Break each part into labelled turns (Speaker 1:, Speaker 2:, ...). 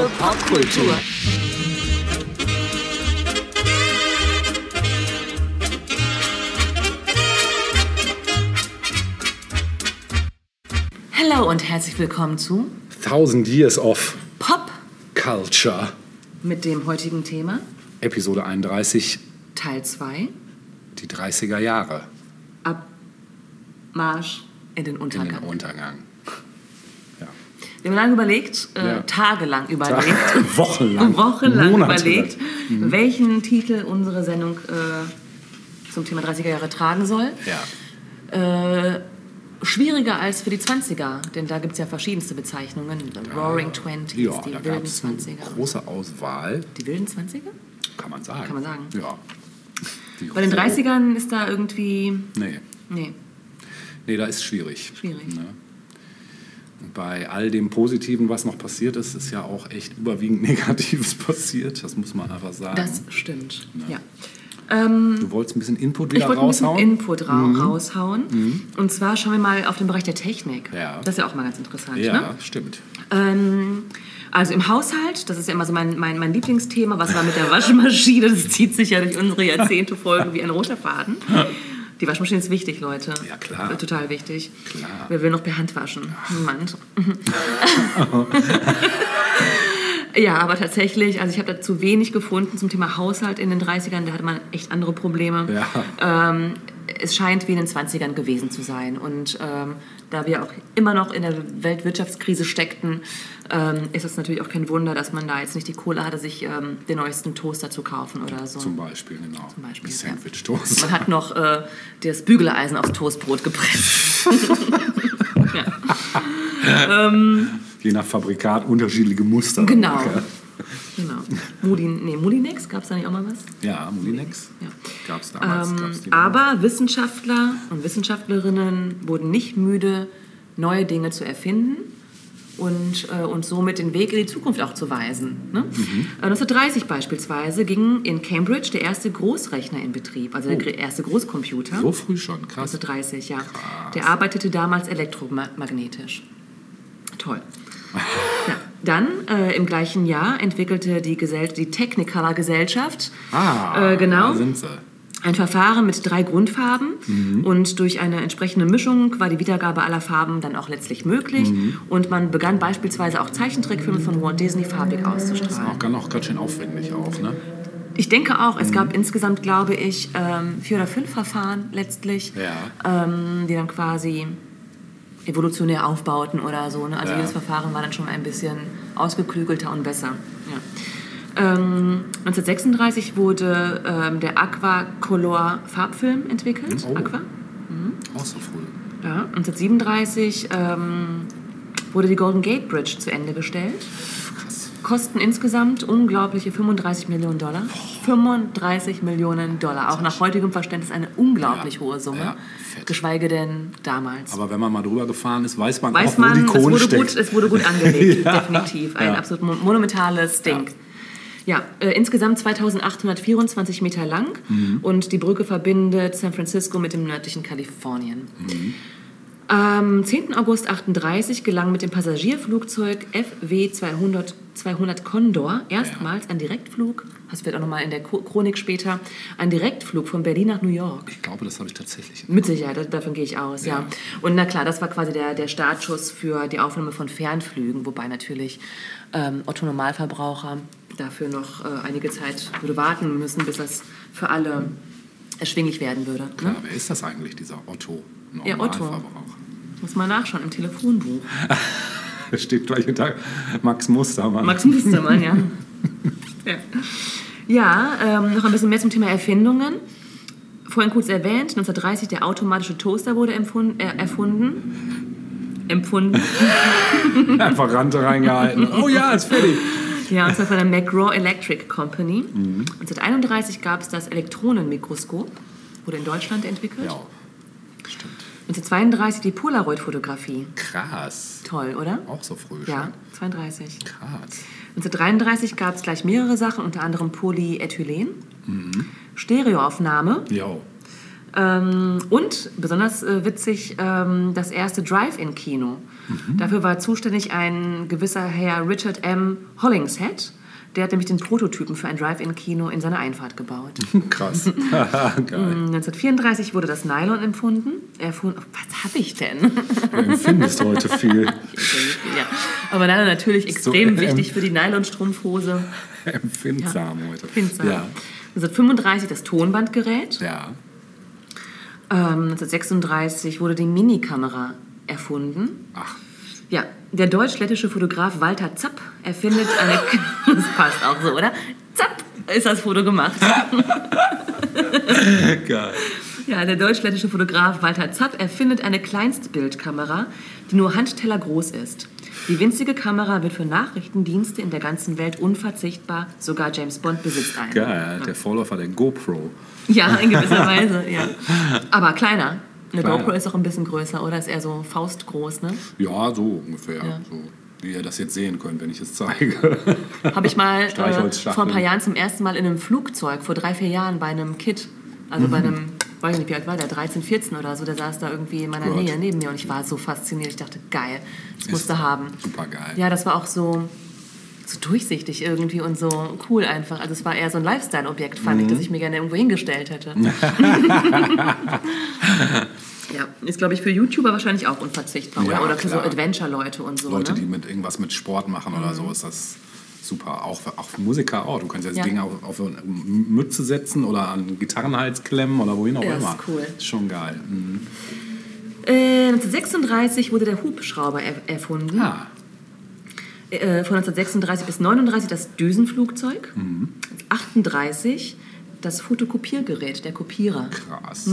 Speaker 1: Eure Popkultur. Hallo und herzlich willkommen zu
Speaker 2: Thousand Years of
Speaker 1: Pop
Speaker 2: Culture.
Speaker 1: mit dem heutigen Thema
Speaker 2: Episode 31,
Speaker 1: Teil 2
Speaker 2: die 30er Jahre
Speaker 1: ab Marsch in den
Speaker 2: in den
Speaker 1: Untergang. Wir haben lange überlegt, äh,
Speaker 2: Ja.
Speaker 1: tagelang überlegt,
Speaker 2: Wochenlang.
Speaker 1: wochenlang
Speaker 2: Monate
Speaker 1: überlegt,
Speaker 2: Mhm.
Speaker 1: welchen Titel unsere Sendung äh, zum Thema 30er Jahre tragen soll.
Speaker 2: Ja.
Speaker 1: Äh, schwieriger als für die 20er, denn da gibt es ja verschiedenste Bezeichnungen. The Roaring Twenties,
Speaker 2: Ja,
Speaker 1: die wilden
Speaker 2: gab es eine
Speaker 1: 20er.
Speaker 2: große Auswahl,
Speaker 1: Die wilden 20er?
Speaker 2: kann man sagen.
Speaker 1: Kann man sagen.
Speaker 2: Ja. Die
Speaker 1: Bei den
Speaker 2: Ro-
Speaker 1: 30ern ist da irgendwie.
Speaker 2: Nee,
Speaker 1: Nee.
Speaker 2: nee, da ist schwierig.
Speaker 1: Schwierig.
Speaker 2: Ne? Bei all dem Positiven, was noch passiert ist, ist ja auch echt überwiegend Negatives passiert. Das muss man einfach sagen.
Speaker 1: Das stimmt. Ja.
Speaker 2: du wolltest ein bisschen Input wieder
Speaker 1: Ich wollte ein bisschen
Speaker 2: raushauen? Mhm.
Speaker 1: Input ra raushauen. Und zwar schauen wir mal auf den Bereich der Technik.
Speaker 2: Ja.
Speaker 1: Das ist ja auch mal ganz interessant.
Speaker 2: ja,
Speaker 1: Ne?
Speaker 2: stimmt.
Speaker 1: Ähm, also im Haushalt, das ist ja immer so mein, mein, mein Lieblingsthema, was war mit der Waschmaschine, das zieht sich ja durch unsere Jahrzehnte Folgen wie ein roter Faden. Die Waschmaschine ist wichtig, Leute.
Speaker 2: Ja, klar.
Speaker 1: Total wichtig.
Speaker 2: Klar.
Speaker 1: Wer will noch per Hand waschen? Niemand. Ja, aber tatsächlich, also ich habe da zu wenig gefunden zum Thema Haushalt in den 30ern, da hatte man echt andere Probleme.
Speaker 2: Ja.
Speaker 1: Ähm, es scheint wie in den 20ern gewesen zu sein. Und ähm, da wir auch immer noch in der Weltwirtschaftskrise steckten, ähm, ist es natürlich auch kein Wunder, dass man da jetzt nicht die Kohle hatte, sich ähm, den neuesten Toaster zu kaufen oder so.
Speaker 2: Zum Beispiel, genau.
Speaker 1: Zum Beispiel.
Speaker 2: Sandwich-Toast.
Speaker 1: Man hat noch äh, das Bügeleisen aufs Toastbrot gepresst.
Speaker 2: Je nach Fabrikat unterschiedliche Muster.
Speaker 1: Genau.
Speaker 2: Ja.
Speaker 1: Genau. Mudin, nee, Mudinex, gab es da nicht auch mal was?
Speaker 2: Ja, Molinex.
Speaker 1: Ja.
Speaker 2: Gab es damals.
Speaker 1: Ähm,
Speaker 2: gab's
Speaker 1: aber Wissenschaftler und Wissenschaftlerinnen wurden nicht müde, neue Dinge zu erfinden und, äh, und somit den Weg in die Zukunft auch zu weisen. Ne?
Speaker 2: Mhm.
Speaker 1: Äh, 1930 beispielsweise ging in Cambridge der erste Großrechner in Betrieb, also der gr- erste Großcomputer.
Speaker 2: Oh. So früh schon, krass.
Speaker 1: 1930, ja. Der arbeitete damals elektromagnetisch. Toll. Dann äh, im gleichen Jahr entwickelte die, Gesell die Technicolor Gesellschaft
Speaker 2: Ah,
Speaker 1: äh, genau
Speaker 2: da sind sie.
Speaker 1: ein Verfahren mit drei Grundfarben und durch eine entsprechende Mischung war die Wiedergabe aller Farben dann auch letztlich möglich und man begann beispielsweise auch Zeichentrickfilme von Walt Disney farbig auszustrahlen.
Speaker 2: Auch ganz, auch ganz schön aufwendig auch, ne?
Speaker 1: Ich denke auch, es gab insgesamt, glaube ich, ähm, vier oder fünf Verfahren letztlich,
Speaker 2: Ja.
Speaker 1: ähm, die dann quasi evolutionär aufbauten oder so. Ne? Also
Speaker 2: Ja.
Speaker 1: jedes Verfahren war dann schon ein bisschen ausgeklügelter und besser. Ja. Ähm, 1936 wurde ähm, der Aquacolor Farbfilm entwickelt.
Speaker 2: Oh.
Speaker 1: Aqua.
Speaker 2: Auch so früh.
Speaker 1: Ja. 1937 ähm, wurde die Golden Gate Bridge zu Ende gestellt. Kosten insgesamt unglaubliche 35 Millionen Dollar. 35 Millionen Dollar. Auch nach heutigem Verständnis eine unglaublich
Speaker 2: Ja,
Speaker 1: hohe Summe.
Speaker 2: ja.
Speaker 1: Geschweige denn damals.
Speaker 2: Aber wenn man mal drüber gefahren ist, weiß man
Speaker 1: Weiß
Speaker 2: auch, wo
Speaker 1: man,
Speaker 2: die
Speaker 1: es
Speaker 2: Kohle
Speaker 1: wurde,
Speaker 2: steckt.
Speaker 1: gut, es wurde gut angelegt,
Speaker 2: Ja.
Speaker 1: definitiv. Ein absolut mon- monumentales Ding. Ja, äh, insgesamt 2824 Meter lang
Speaker 2: Mhm.
Speaker 1: und die Brücke verbindet San Francisco mit dem nördlichen Kalifornien.
Speaker 2: Mhm.
Speaker 1: Am 10. August 38 gelang mit dem Passagierflugzeug FW 200, 200 Condor erstmals ein Direktflug, das wird auch nochmal in der Chronik später, ein Direktflug von Berlin nach New York.
Speaker 2: Ich glaube, das habe ich tatsächlich.
Speaker 1: Mit Sicherheit, da- davon gehe ich aus, ja.
Speaker 2: Ja.
Speaker 1: Und na klar, das war quasi der, der Startschuss für die Aufnahme von Fernflügen, wobei natürlich ähm, Otto Normalverbraucher dafür noch äh, einige Zeit würde warten müssen, bis das für alle erschwinglich werden würde. Ne?
Speaker 2: Klar, wer ist das eigentlich, dieser Otto?
Speaker 1: Ja, Otto.
Speaker 2: Normalverbraucher?
Speaker 1: Muss mal nachschauen im Telefonbuch.
Speaker 2: Da steht gleich hinter Max Mustermann.
Speaker 1: Max Mustermann, ja. ja, ja ähm, noch ein bisschen mehr zum Thema Erfindungen. Vorhin kurz erwähnt, 1930 der automatische Toaster wurde äh, erfunden. Empfunden.
Speaker 2: Einfach Rante reingehalten. Oh ja, ist fertig.
Speaker 1: Ja, und zwar von der McGraw Electric Company. 1931 gab es das Elektronenmikroskop, wurde in Deutschland entwickelt.
Speaker 2: Ja.
Speaker 1: 1932 die Polaroid-Fotografie.
Speaker 2: Krass.
Speaker 1: Toll, oder?
Speaker 2: Auch so früh
Speaker 1: Ja,
Speaker 2: schon.
Speaker 1: 32.
Speaker 2: Krass.
Speaker 1: 1933 gab es gleich mehrere Sachen, unter anderem Polyethylen, Stereoaufnahme,
Speaker 2: Jo.
Speaker 1: Ähm, und besonders äh, witzig, ähm, das erste Drive-In-Kino.
Speaker 2: Mhm.
Speaker 1: Dafür war zuständig ein gewisser Herr Richard M. Hollingshead. Der hat nämlich den Prototypen für ein Drive-In-Kino in seiner Einfahrt gebaut.
Speaker 2: Krass. Geil.
Speaker 1: 1934 wurde das Nylon empfunden. Erfunden. Oh, was habe ich denn?
Speaker 2: Du empfindest heute viel.
Speaker 1: ja. Aber Nylon natürlich extrem
Speaker 2: ähm,
Speaker 1: wichtig für die Nylonstrumpfhose.
Speaker 2: Empfindsam heute.
Speaker 1: Empfindsam.
Speaker 2: Ja.
Speaker 1: 1935 das Tonbandgerät.
Speaker 2: ja.
Speaker 1: Ähm, 1936 wurde die Minikamera erfunden.
Speaker 2: Ach,
Speaker 1: Ja, der deutsch-lettische Fotograf Walter Zapp erfindet eine. das passt auch so, oder? Zapp ist das Foto gemacht.
Speaker 2: geil.
Speaker 1: Ja, der deutsch-lettische Fotograf Walter Zapp erfindet eine Kleinstbildkamera, die nur Handteller groß ist. Die winzige Kamera wird für Nachrichtendienste in der ganzen Welt unverzichtbar. Sogar James Bond besitzt eine.
Speaker 2: Geil. Der Vorläufer der GoPro.
Speaker 1: Ja, in gewisser Weise, ja. Aber kleiner. Eine
Speaker 2: Kleiner.
Speaker 1: GoPro ist auch ein bisschen größer, oder? Ist eher so faustgroß, ne?
Speaker 2: Ja, so ungefähr.
Speaker 1: Ja.
Speaker 2: So, wie ihr das jetzt sehen könnt, wenn ich es zeige.
Speaker 1: Habe ich mal äh, vor ein paar Jahren zum ersten Mal in einem Flugzeug, vor drei, vier Jahren bei einem Kid, also bei einem, weiß nicht, wie alt war der, 13, 14 oder so, der saß da irgendwie in meiner
Speaker 2: Gott.
Speaker 1: Nähe neben mir und ich war so fasziniert. Ich dachte, geil, das musste haben.
Speaker 2: Super geil.
Speaker 1: Ja, das war auch so, so durchsichtig irgendwie und so cool einfach. Also es war eher so ein Lifestyle-Objekt, fand ich,
Speaker 2: Mhm.
Speaker 1: das ich mir gerne irgendwo hingestellt hätte. ja, ist glaube ich für YouTuber wahrscheinlich auch unverzichtbar,
Speaker 2: Ja,
Speaker 1: oder? Für so. Adventure-Leute und so.
Speaker 2: Leute,
Speaker 1: ne?
Speaker 2: die mit irgendwas mit Sport machen oder so, ist das super. Auch, auch für Musiker auch. Du kannst ja das
Speaker 1: Ja.
Speaker 2: Ding auf, auf eine Mütze setzen oder an Gitarrenhals klemmen oder wohin auch
Speaker 1: Ja, ist
Speaker 2: immer.
Speaker 1: cool.
Speaker 2: Ist schon geil. Mhm.
Speaker 1: Äh, 1936 wurde der Hubschrauber er erfunden.
Speaker 2: Ah,
Speaker 1: Äh, von 1936 bis 39 das Düsenflugzeug. 38 das Fotokopiergerät, der Kopierer.
Speaker 2: krass.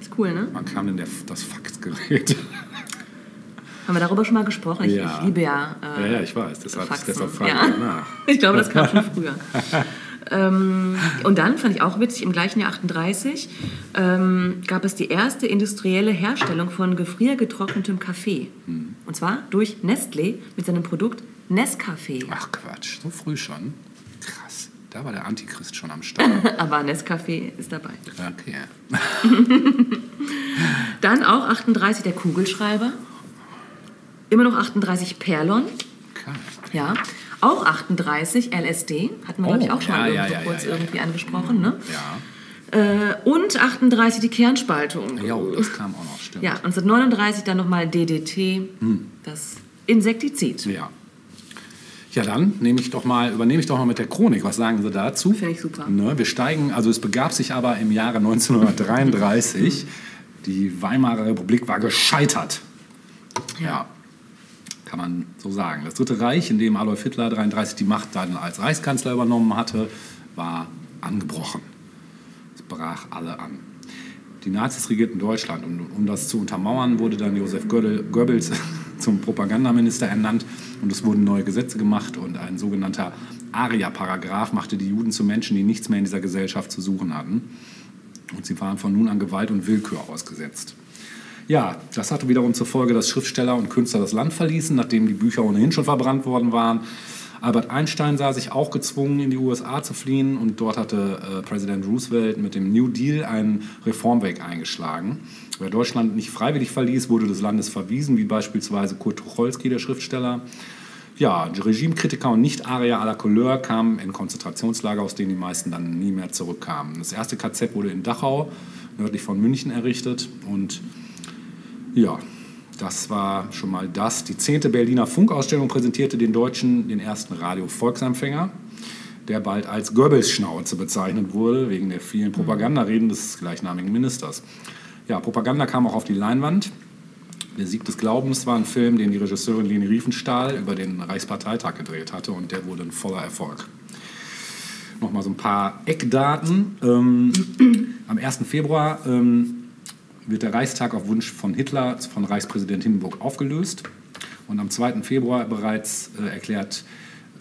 Speaker 1: Ist cool, ne?
Speaker 2: Man kam denn der, das Faxgerät?
Speaker 1: Haben wir darüber schon mal gesprochen? Ich,
Speaker 2: Ja.
Speaker 1: ich liebe ja, äh,
Speaker 2: ja, ja, ich weiß. Deshalb,
Speaker 1: Faxen.
Speaker 2: deshalb frage
Speaker 1: Ja.
Speaker 2: ich danach.
Speaker 1: Ich glaube, das kam schon früher. ähm, und dann fand ich auch witzig, im gleichen Jahr 38 ähm, gab es die erste industrielle Herstellung von gefriergetrocknetem Kaffee.
Speaker 2: Hm.
Speaker 1: Und zwar durch Nestlé mit seinem Produkt Nescafé.
Speaker 2: Ach Quatsch, so früh schon? Krass. Da war der Antichrist schon am Start.
Speaker 1: Aber Nescafé ist dabei.
Speaker 2: Okay.
Speaker 1: Dann auch 38 der Kugelschreiber. Immer noch 38 Perlon.
Speaker 2: Geil.
Speaker 1: Ja. Auch 38 LSD. Hatten wir, glaube ich,
Speaker 2: Oh,
Speaker 1: auch schon mal
Speaker 2: ja, ja,
Speaker 1: kurz
Speaker 2: ja, ja,
Speaker 1: irgendwie angesprochen. Ne?
Speaker 2: Ja.
Speaker 1: Äh, und 38 die Kernspaltung.
Speaker 2: Ja, oh, das kam auch noch, stimmt.
Speaker 1: Ja, 1939 dann nochmal DDT, das Insektizid.
Speaker 2: Ja. Ja, dann nehme ich doch mal, übernehme ich doch mal mit der Chronik. Was sagen Sie dazu?
Speaker 1: Finde ich super.
Speaker 2: Ne, wir steigen, also es begab sich aber im Jahre 1933. Die Weimarer Republik war gescheitert. Ja. Kann man so sagen. Das Dritte Reich, in dem Adolf Hitler 33 die Macht dann als Reichskanzler übernommen hatte, war angebrochen. Es brach alle an. Die Nazis regierten Deutschland und um das zu untermauern, wurde dann Josef Goebbels zum Propagandaminister ernannt und es wurden neue Gesetze gemacht und ein sogenannter Aria-Paragraph machte die Juden zu Menschen, die nichts mehr in dieser Gesellschaft zu suchen hatten. Und sie waren von nun an Gewalt und Willkür ausgesetzt. Ja, das hatte wiederum zur Folge, dass Schriftsteller und Künstler das Land verließen, nachdem die Bücher ohnehin schon verbrannt worden waren. Albert Einstein sah sich auch gezwungen, in die USA zu fliehen und dort hatte äh, Präsident Roosevelt mit dem New Deal einen Reformweg eingeschlagen. Wer Deutschland nicht freiwillig verließ, wurde des Landes verwiesen, wie beispielsweise Kurt Tucholsky, der Schriftsteller. Ja, Regimekritiker und Nicht-Arier à la Couleur kamen in Konzentrationslager, aus denen die meisten dann nie mehr zurückkamen. Das erste KZ wurde in Dachau, nördlich von München, errichtet und ja, das war schon mal das. Die 10. Berliner Funkausstellung präsentierte den Deutschen den ersten Radio-Volksempfänger, der bald als Goebbels-Schnauze bezeichnet wurde, wegen der vielen Propagandareden des gleichnamigen Ministers. Ja, Propaganda kam auch auf die Leinwand. Der Sieg des Glaubens war ein Film, den die Regisseurin Leni Riefenstahl über den Reichsparteitag gedreht hatte und der wurde ein voller Erfolg. Nochmal so ein paar Eckdaten. Ähm, am 1. Februar ähm, wird der Reichstag auf Wunsch von Hitler von Reichspräsident Hindenburg aufgelöst. Und am 2. Februar bereits äh, erklärt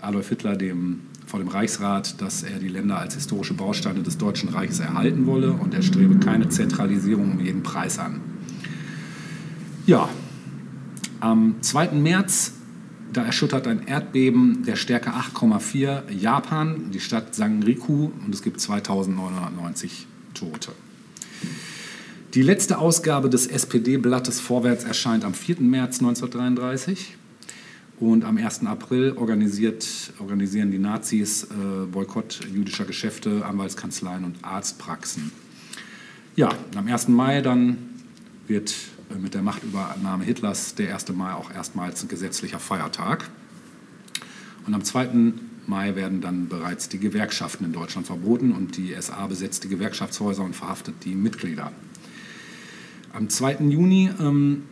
Speaker 2: Adolf Hitler dem, vor dem Reichsrat, dass er die Länder als historische Bausteine des Deutschen Reiches erhalten wolle und er strebe keine Zentralisierung um jeden Preis an. Ja, am 2. März, da erschüttert ein Erdbeben der Stärke 8,4 Japan, die Stadt Sanriku, und es gibt 2990 Tote. Die letzte Ausgabe des SPD-Blattes Vorwärts erscheint am 4. März 1933. Und am 1. April organisieren die Nazis äh, Boykott jüdischer Geschäfte, Anwaltskanzleien und Arztpraxen. Ja, am 1. Mai dann wird äh, mit der Machtübernahme Hitlers der 1. Mai auch erstmals ein gesetzlicher Feiertag. Und am 2. Mai werden dann bereits die Gewerkschaften in Deutschland verboten und die SA besetzt die Gewerkschaftshäuser und verhaftet die Mitglieder. Am 2. Juni, ähm,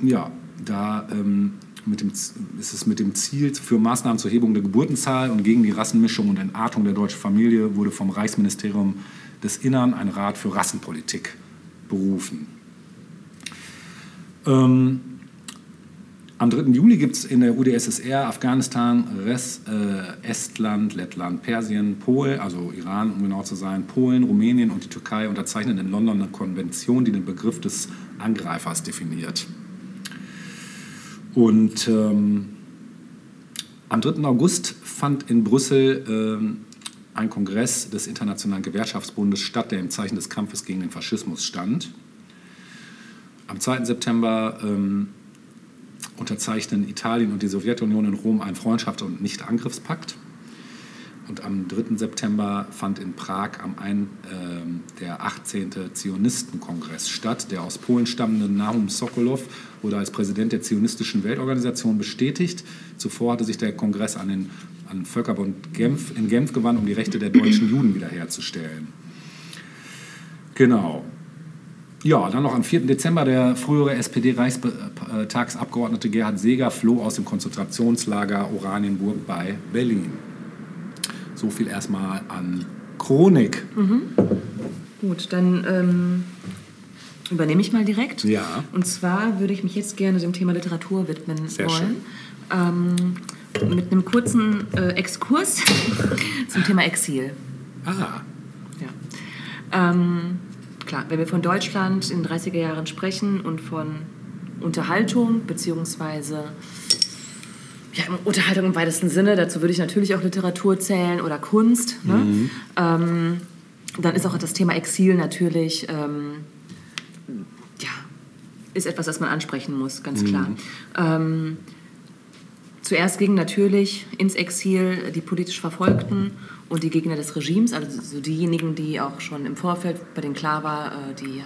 Speaker 2: ja, da ähm, mit dem, ist es mit dem Ziel für Maßnahmen zur Hebung der Geburtenzahl und gegen die Rassenmischung und Entartung der deutschen Familie wurde vom Reichsministerium des Innern ein Rat für Rassenpolitik berufen. Ähm, am 3. Juli gibt es in der UdSSR Afghanistan, Res, äh, Estland, Lettland, Persien, Polen, also Iran, um genau zu sein, Polen, Rumänien und die Türkei unterzeichnen in London eine Konvention, die den Begriff des Angreifers definiert. Und ähm, am 3. August fand in Brüssel ähm, ein Kongress des Internationalen Gewerkschaftsbundes statt, der im Zeichen des Kampfes gegen den Faschismus stand. Am 2. September ähm, unterzeichnen Italien und die Sowjetunion in Rom einen Freundschafts- und Nichtangriffspakt. Und am 3. September fand in Prag am ein, äh, der 18. Zionistenkongress statt. Der aus Polen stammende Nahum Sokolov wurde als Präsident der Zionistischen Weltorganisation bestätigt. Zuvor hatte sich der Kongress an den an Völkerbund Genf, in Genf gewandt, um die Rechte der deutschen Juden wiederherzustellen. Genau. Ja, dann noch am 4. Dezember der frühere SPD-Reichstagsabgeordnete Gerhard Seeger floh aus dem Konzentrationslager Oranienburg bei Berlin. So viel erstmal an Chronik.
Speaker 1: Mhm. Gut, dann ähm, übernehme ich mal direkt.
Speaker 2: Ja.
Speaker 1: Und zwar würde ich mich jetzt gerne dem Thema Literatur widmen Sehr wollen. Ähm, mit einem kurzen äh, Exkurs zum Thema Exil.
Speaker 2: Ah.
Speaker 1: Ja. Ähm, klar, wenn wir von Deutschland in den 30er Jahren sprechen und von Unterhaltung beziehungsweise ja, Unterhaltung im weitesten Sinne, dazu würde ich natürlich auch Literatur zählen oder Kunst. Ne? Mhm. Ähm, dann ist auch das Thema Exil natürlich, ähm, ja, ist etwas, das man ansprechen muss, ganz mhm. klar. Ähm, zuerst gingen natürlich ins Exil die politisch Verfolgten und die Gegner des Regimes, also so diejenigen, die auch schon im Vorfeld bei denen klar war, äh, die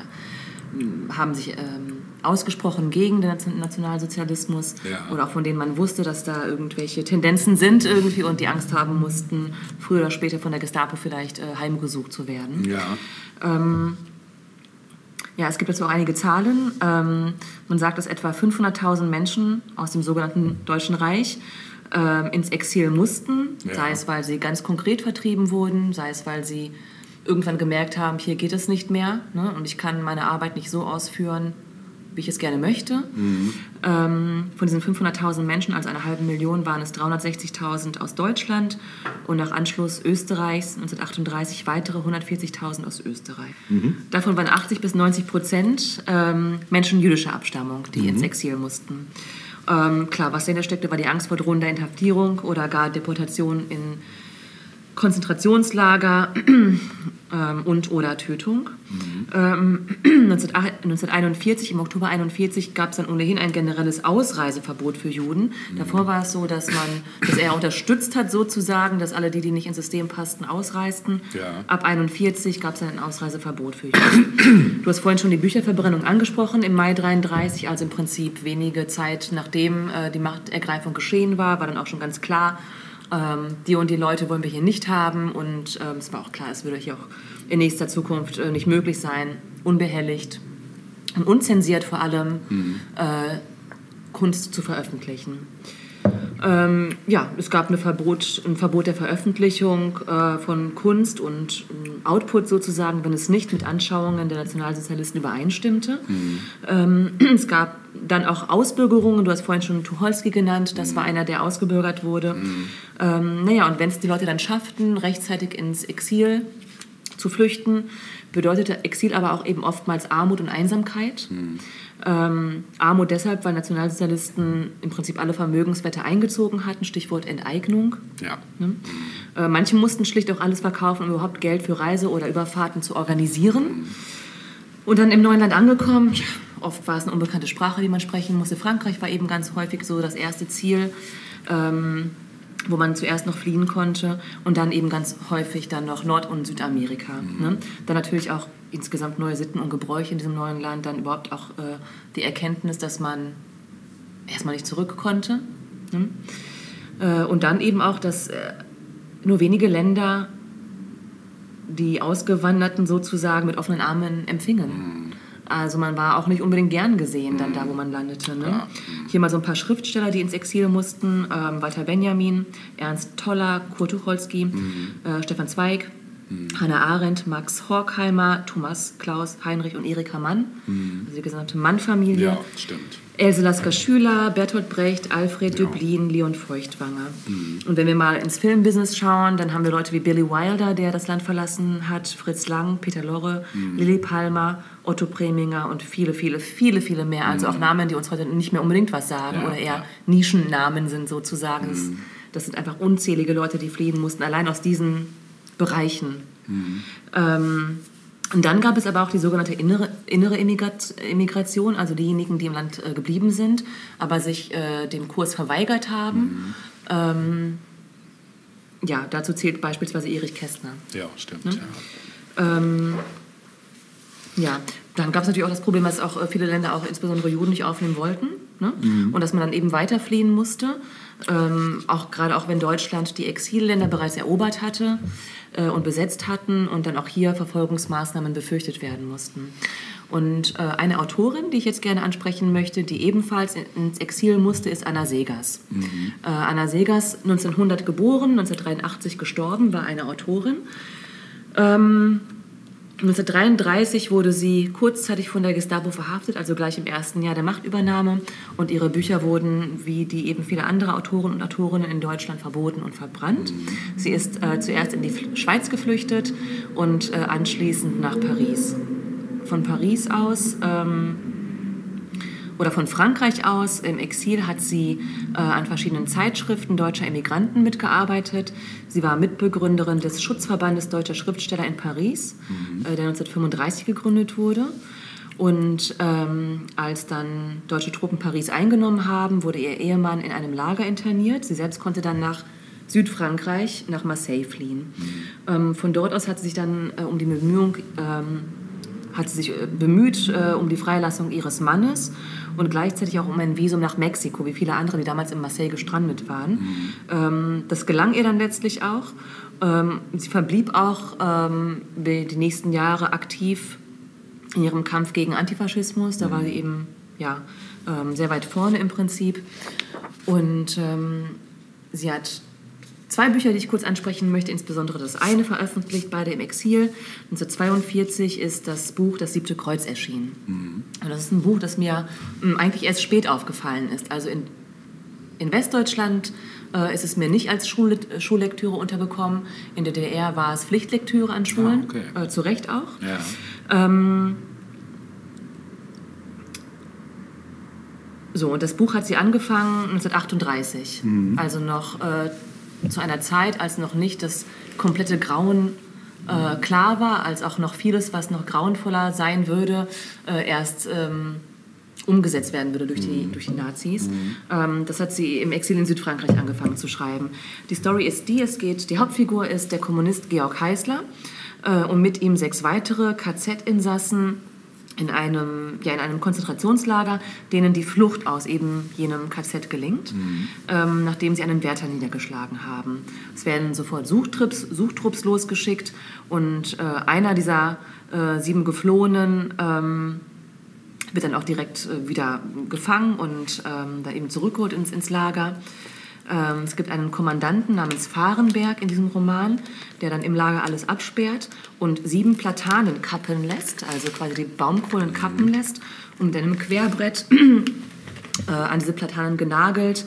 Speaker 1: haben sich ähm, ausgesprochen gegen den Nationalsozialismus ja. oder auch von denen man wusste, dass da irgendwelche Tendenzen sind irgendwie und die Angst haben mussten, früher oder später von der Gestapo vielleicht äh, heimgesucht zu werden.
Speaker 2: Ja.
Speaker 1: Ähm, ja, es gibt dazu auch einige Zahlen. Ähm, man sagt, dass etwa 500.000 Menschen aus dem sogenannten Deutschen Reich äh, ins Exil mussten, ja. sei es, weil sie ganz konkret vertrieben wurden, sei es, weil sie irgendwann gemerkt haben, hier geht es nicht mehr ne, und ich kann meine Arbeit nicht so ausführen, wie ich es gerne möchte. Mhm. Ähm, von diesen 500.000 Menschen, also einer halben Million, waren es 360.000 aus Deutschland und nach Anschluss Österreichs 1938 weitere 140.000 aus Österreich. Mhm. Davon waren 80 bis 90 Prozent ähm, Menschen jüdischer Abstammung, die mhm. ins Exil mussten. Ähm, klar, was dahinter steckte, war die Angst vor drohender Inhaftierung oder gar Deportation in Konzentrationslager ähm, und oder Tötung. Mhm. Ähm, 1941, im Oktober 1941, gab es dann ohnehin ein generelles Ausreiseverbot für Juden. Mhm. Davor war es so, dass man das eher unterstützt hat, sozusagen, dass alle die, die nicht ins System passten, ausreisten.
Speaker 2: Ja.
Speaker 1: Ab 1941 gab es dann ein Ausreiseverbot für Juden. du hast vorhin schon die Bücherverbrennung angesprochen, im Mai 1933, also im Prinzip wenige Zeit nachdem äh, die Machtergreifung geschehen war, war dann auch schon ganz klar, ähm, die und die Leute wollen wir hier nicht haben. Und ähm, es war auch klar, es würde hier auch in nächster Zukunft äh, nicht möglich sein, unbehelligt und unzensiert vor allem mhm. äh, Kunst zu veröffentlichen. Ähm, ja, es gab Verbot, ein Verbot der Veröffentlichung äh, von Kunst und ähm, Output sozusagen, wenn es nicht mit Anschauungen der Nationalsozialisten übereinstimmte. Mhm. Ähm, es gab dann auch Ausbürgerungen, du hast vorhin schon Tucholsky genannt, das mhm. war einer, der ausgebürgert wurde. Mhm. Ähm, naja, und wenn es die Leute dann schafften, rechtzeitig ins Exil zu flüchten, bedeutete Exil aber auch eben oftmals Armut und Einsamkeit. Mhm. Ähm, Armut deshalb, weil Nationalsozialisten im Prinzip alle Vermögenswerte eingezogen hatten, Stichwort Enteignung.
Speaker 2: Ja.
Speaker 1: Ne? Äh, manche mussten schlicht auch alles verkaufen, um überhaupt Geld für Reise oder Überfahrten zu organisieren. Und dann im neuen Land angekommen, ja, oft war es eine unbekannte Sprache, die man sprechen musste. Frankreich war eben ganz häufig so das erste Ziel, ähm, wo man zuerst noch fliehen konnte und dann eben ganz häufig dann noch Nord- und Südamerika. Ne? Dann natürlich auch insgesamt neue Sitten und Gebräuche in diesem neuen Land, dann überhaupt auch äh, die Erkenntnis, dass man erstmal nicht zurück konnte. Ne? Äh, und dann eben auch, dass äh, nur wenige Länder die Ausgewanderten sozusagen mit offenen Armen empfingen. Also man war auch nicht unbedingt gern gesehen dann da, wo man landete. Ne? Hier mal so ein paar Schriftsteller, die ins Exil mussten. Ähm, Walter Benjamin, Ernst Toller, Kurt Tucholsky, äh, Stefan Zweig, Hannah Arendt, Max Horkheimer, Thomas Klaus, Heinrich und Erika Mann. Also die gesamte Mann-Familie.
Speaker 2: Ja, stimmt.
Speaker 1: Else Lasker Schüler, Bertolt Brecht, Alfred Döblin, Leon Feuchtwanger. Und wenn wir mal ins Filmbusiness schauen, dann haben wir Leute wie Billy Wilder, der das Land verlassen hat, Fritz Lang, Peter Lorre, Lilly Palmer, Otto Preminger und viele, viele, viele, viele mehr. Also auch Namen, die uns heute nicht mehr unbedingt was sagen
Speaker 2: Ja,
Speaker 1: oder eher
Speaker 2: ja.
Speaker 1: Nischennamen sind sozusagen. Das, das sind einfach unzählige Leute, die fliehen mussten, allein aus diesen Bereichen. Ähm, und dann gab es aber auch die sogenannte innere, innere Immigrat- Immigration, also diejenigen, die im Land äh, geblieben sind, aber sich äh, dem Kurs verweigert haben. Ähm, ja, dazu zählt beispielsweise Erich Kästner.
Speaker 2: Ja, stimmt.
Speaker 1: Ne?
Speaker 2: Ja.
Speaker 1: Ja, dann gab es natürlich auch das Problem, dass auch äh, viele Länder auch insbesondere Juden nicht aufnehmen wollten ne? und dass man dann eben weiter fliehen musste. Ähm, auch gerade auch wenn Deutschland die Exilländer bereits erobert hatte äh, und besetzt hatten und dann auch hier Verfolgungsmaßnahmen befürchtet werden mussten. Und äh, eine Autorin, die ich jetzt gerne ansprechen möchte, die ebenfalls in- ins Exil musste, ist Anna Segers. Äh, Anna Segers, 1900 geboren, 1983 gestorben, war eine Autorin. Ähm, 1933 wurde sie kurzzeitig von der Gestapo verhaftet, also gleich im ersten Jahr der Machtübernahme. Und ihre Bücher wurden, wie die eben viele andere Autoren und Autorinnen in Deutschland, verboten und verbrannt. Sie ist äh, zuerst in die Schweiz geflüchtet und äh, anschließend nach Paris. Von Paris aus ähm, oder von Frankreich aus im Exil hat sie äh, an verschiedenen Zeitschriften deutscher Emigranten mitgearbeitet. Sie war Mitbegründerin des Schutzverbandes deutscher Schriftsteller in Paris, äh, der 1935 gegründet wurde. Und ähm, als dann deutsche Truppen Paris eingenommen haben, wurde ihr Ehemann in einem Lager interniert. Sie selbst konnte dann nach Südfrankreich, nach Marseille fliehen. Ähm, von dort aus hat sie sich dann äh, um die Bemühung ähm, hat sie sich äh, bemüht äh, um die Freilassung ihres Mannes und gleichzeitig auch um ein Visum nach Mexiko, wie viele andere, die damals in Marseille gestrandet waren. Ähm, das gelang ihr dann letztlich auch. Ähm, sie verblieb auch ähm, die die nächsten Jahre aktiv in ihrem Kampf gegen Antifaschismus. Da war sie eben ja, ähm, sehr weit vorne im Prinzip. Und ähm, sie hat zwei Bücher, die ich kurz ansprechen möchte, insbesondere das eine veröffentlicht, beide im Exil. 1942 ist das Buch Das siebte Kreuz erschienen. Und das ist ein Buch, das mir ähm, eigentlich erst spät aufgefallen ist. Also in, in Westdeutschland äh, ist es mir nicht als Schul Schullektüre untergekommen. In der DDR war es Pflichtlektüre an Schulen,
Speaker 2: Ah, okay.
Speaker 1: äh, zu Recht auch.
Speaker 2: Ja.
Speaker 1: Ähm, so, und das Buch hat sie angefangen 1938. Also noch äh, zu einer Zeit, als noch nicht das komplette Grauen äh, klar war, als auch noch vieles, was noch grauenvoller sein würde, äh, erst ähm, umgesetzt werden würde durch die, durch die Nazis. Ähm, das hat sie im Exil in Südfrankreich angefangen zu schreiben. Die Story ist die, es geht, die Hauptfigur ist der Kommunist Georg Heißler äh, und mit ihm sechs weitere KZ-Insassen in einem, ja, in einem Konzentrationslager, denen die Flucht aus eben jenem KZ gelingt, ähm, nachdem sie einen Wärter niedergeschlagen haben. Es werden sofort Suchtrupps, Suchtrupps losgeschickt und äh, einer dieser äh, sieben Geflohenen ähm, wird dann auch direkt äh, wieder gefangen und ähm, dann eben zurückgeholt ins, ins Lager. Ähm, es gibt einen Kommandanten namens Fahrenberg in diesem Roman, der dann im Lager alles absperrt und sieben Platanen kappen lässt, also quasi die Baumkronen kappen lässt und mit einem Querbrett äh, an diese Platanen genagelt,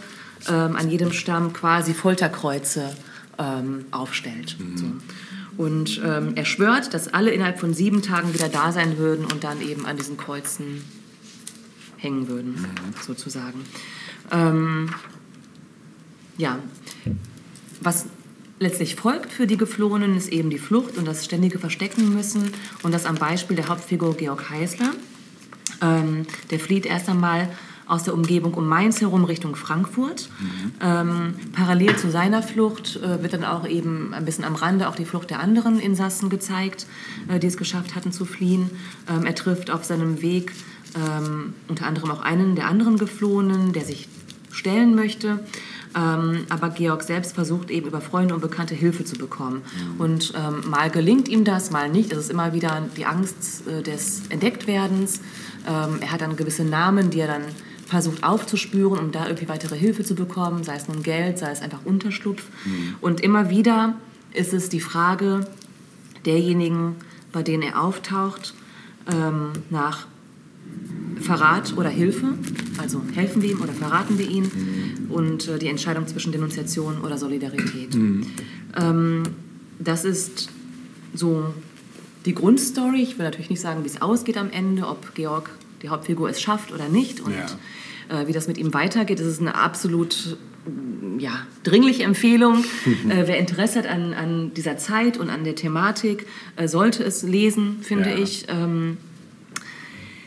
Speaker 1: ähm, an jedem Stamm quasi Folterkreuze ähm, aufstellt. So. Und ähm, er schwört, dass alle innerhalb von sieben Tagen wieder da sein würden und dann eben an diesen Kreuzen hängen würden, sozusagen. Ähm, ja, was letztlich folgt für die Geflohenen, ist eben die Flucht und das ständige Verstecken müssen. Und das am Beispiel der Hauptfigur Georg Heißler. Ähm, der flieht erst einmal aus der Umgebung um Mainz herum Richtung Frankfurt. Mhm. Ähm, parallel zu seiner Flucht äh, wird dann auch eben ein bisschen am Rande auch die Flucht der anderen Insassen gezeigt, äh, die es geschafft hatten zu fliehen. Ähm, er trifft auf seinem Weg ähm, unter anderem auch einen der anderen Geflohenen, der sich stellen möchte. Ähm, aber Georg selbst versucht eben über Freunde und Bekannte Hilfe zu bekommen. Mhm. Und ähm, mal gelingt ihm das, mal nicht. Es ist immer wieder die Angst äh, des Entdecktwerdens. Ähm, er hat dann gewisse Namen, die er dann versucht aufzuspüren, um da irgendwie weitere Hilfe zu bekommen, sei es nun Geld, sei es einfach Unterschlupf. Mhm. Und immer wieder ist es die Frage derjenigen, bei denen er auftaucht, ähm, nach Verrat oder Hilfe, also helfen wir ihm oder verraten wir ihn und äh, die Entscheidung zwischen Denunziation oder Solidarität. Mhm. Ähm, das ist so die Grundstory. Ich will natürlich nicht sagen, wie es ausgeht am Ende, ob Georg die Hauptfigur es schafft oder nicht und ja. äh, wie das mit ihm weitergeht. Das ist eine absolut ja, dringliche Empfehlung. äh, wer Interesse hat an, an, dieser Zeit und an der Thematik, äh, sollte es lesen, finde ja. ich. Ähm,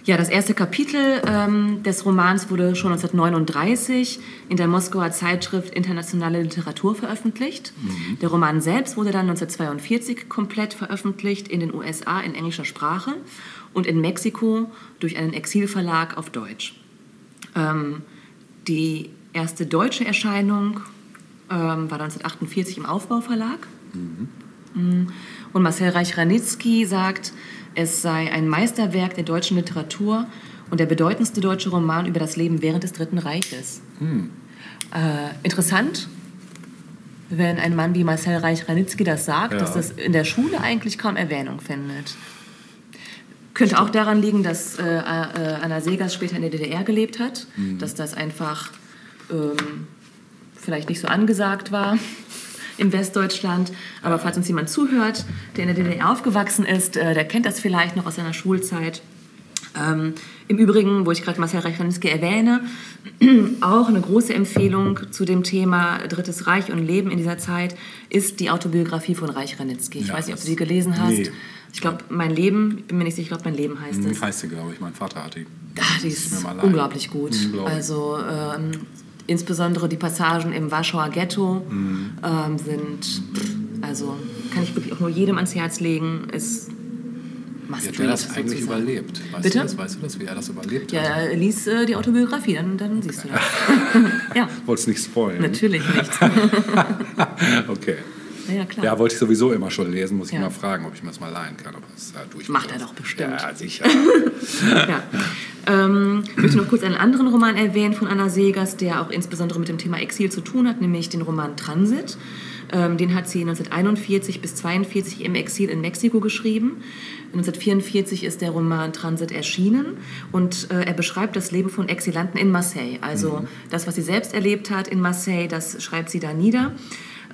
Speaker 1: ja, das erste Kapitel ähm, des Romans wurde schon 1939 in der Moskauer Zeitschrift Internationale Literatur veröffentlicht. Mhm. Der Roman selbst wurde dann 1942 komplett veröffentlicht in den USA in englischer Sprache und in Mexiko durch einen Exilverlag auf Deutsch. Ähm, die erste deutsche Erscheinung ähm, war 1948 im Aufbauverlag. Mhm. Und Marcel Reich-Ranitzky sagt, es sei ein Meisterwerk der deutschen Literatur und der bedeutendste deutsche Roman über das Leben während des Dritten Reiches. Mhm. Äh, interessant, wenn ein Mann wie Marcel Reich-Ranitzky das sagt, ja. dass das in der Schule eigentlich kaum Erwähnung findet. Könnte auch daran liegen, dass äh, äh, Anna Segers später in der DDR gelebt hat, mhm. dass das einfach ähm, vielleicht nicht so angesagt war in Westdeutschland. Aber falls uns jemand zuhört, der in der DDR aufgewachsen ist, äh, der kennt das vielleicht noch aus seiner Schulzeit. Ähm, Im Übrigen, wo ich gerade Marcel Reich-Ranitzky erwähne, auch eine große Empfehlung zu dem Thema Drittes Reich und Leben in dieser Zeit ist die Autobiografie von Reich-Ranitzky. Ich ja, weiß nicht, ob du die gelesen hast. Nee. Ich glaube, mein Leben, ich bin mir nicht sicher, ich glaube, mein Leben heißt hm, es.
Speaker 2: Heißt sie, glaube ich. Mein Vater hat die.
Speaker 1: Ach, die ist, ist unglaublich gut. Unglaublich. Also ähm, insbesondere die Passagen im Warschauer Ghetto mhm. ähm, sind, also kann ich wirklich auch nur jedem ans Herz legen. Ist
Speaker 2: Must Wie hat er das eigentlich sozusagen. überlebt? Weißt
Speaker 1: Bitte?
Speaker 2: Du das? Weißt du das, wie er das überlebt
Speaker 1: ja,
Speaker 2: hat?
Speaker 1: Ja, lies äh, die Autobiografie, dann, dann okay. siehst du das.
Speaker 2: ja. Wolltest nicht spoilen?
Speaker 1: Natürlich nicht.
Speaker 2: okay.
Speaker 1: Ja, klar.
Speaker 2: Ja, wollte ich sowieso immer schon lesen, muss ich ja. mal fragen, ob ich mir das mal leihen kann. Aber das,
Speaker 1: ja, Macht er doch bestimmt.
Speaker 2: Ja, sicher.
Speaker 1: ja. Ähm, ich möchte noch kurz einen anderen Roman erwähnen von Anna Segers, der auch insbesondere mit dem Thema Exil zu tun hat, nämlich den Roman Transit. Ähm, den hat sie 1941 bis 1942 im Exil in Mexiko geschrieben. 1944 ist der Roman Transit erschienen und äh, er beschreibt das Leben von Exilanten in Marseille. Also mhm. das, was sie selbst erlebt hat in Marseille, das schreibt sie da nieder.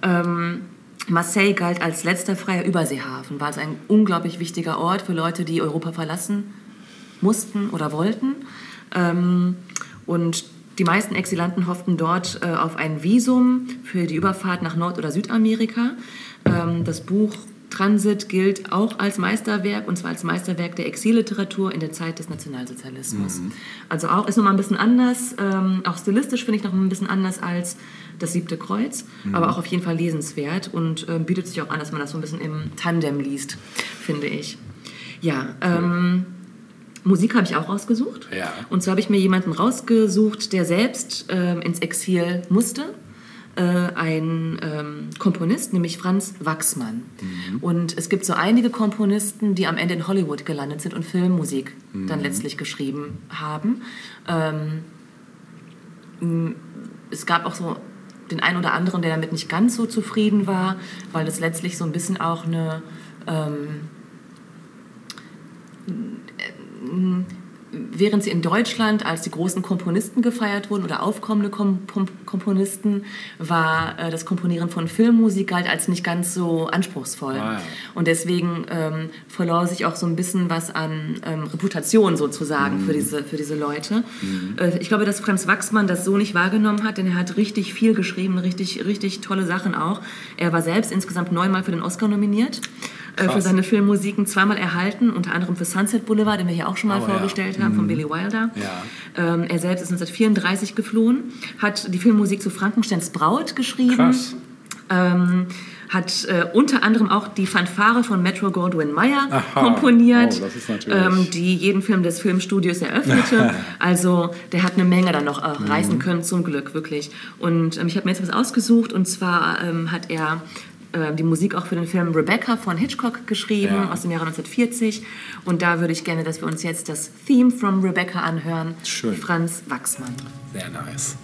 Speaker 1: Ähm, Marseille galt als letzter freier Überseehafen, war also ein unglaublich wichtiger Ort für Leute, die Europa verlassen mussten oder wollten. Ähm, und die meisten Exilanten hofften dort äh, auf ein Visum für die Überfahrt nach Nord- oder Südamerika. Ähm, das Buch Transit gilt auch als Meisterwerk, und zwar als Meisterwerk der Exilliteratur in der Zeit des Nationalsozialismus. Mhm. Also auch, ist nochmal ein bisschen anders, ähm, auch stilistisch finde ich noch ein bisschen anders als das siebte Kreuz, mhm. aber auch auf jeden Fall lesenswert und äh, bietet sich auch an, dass man das so ein bisschen im Tandem liest, finde ich. Ja, ähm, Musik habe ich auch rausgesucht.
Speaker 2: Ja.
Speaker 1: Und zwar habe ich mir jemanden rausgesucht, der selbst ähm, ins Exil musste äh, ein ähm, Komponist, nämlich Franz Wachsmann. Mhm. Und es gibt so einige Komponisten, die am Ende in Hollywood gelandet sind und Filmmusik mhm. dann letztlich geschrieben haben. Ähm, es gab auch so den einen oder anderen, der damit nicht ganz so zufrieden war, weil es letztlich so ein bisschen auch eine... Ähm, während sie in Deutschland als die großen Komponisten gefeiert wurden oder aufkommende Kom Kom Komponisten, war äh, das Komponieren von Filmmusik galt als nicht ganz so anspruchsvoll.
Speaker 2: Ah, ja.
Speaker 1: Und deswegen ähm, verlor sich auch so ein bisschen was an ähm, Reputation sozusagen für, diese, für diese Leute. Äh, ich glaube, dass Franz Wachsmann das so nicht wahrgenommen hat, denn er hat richtig viel geschrieben, richtig, richtig tolle Sachen auch. Er war selbst insgesamt neunmal für den Oscar nominiert. Äh, Für seine Filmmusiken zweimal erhalten, unter anderem für Sunset Boulevard, den wir hier auch schon mal
Speaker 2: Oh, ja.
Speaker 1: vorgestellt haben, von Billy Wilder.
Speaker 2: Ja.
Speaker 1: Ähm, er selbst ist 1934 geflohen, hat die Filmmusik zu Frankensteins Braut geschrieben
Speaker 2: Krass.
Speaker 1: ähm, hat äh, unter anderem auch die Fanfare von Metro Goldwyn Mayer
Speaker 2: Aha.
Speaker 1: komponiert,
Speaker 2: Oh,
Speaker 1: ähm, die jeden Film des Filmstudios eröffnete. also der hat eine Menge dann noch äh,
Speaker 2: Mhm.
Speaker 1: reißen können, zum Glück, wirklich. Und ähm, ich habe mir jetzt was ausgesucht und zwar ähm, hat er äh, die Musik auch für den Film Rebecca von Hitchcock geschrieben,
Speaker 2: Ja.
Speaker 1: aus dem Jahre 1940. Und da würde ich gerne, dass wir uns jetzt das Theme from Rebecca anhören.
Speaker 2: Schön.
Speaker 1: Franz Wachsmann.
Speaker 2: Sehr nice.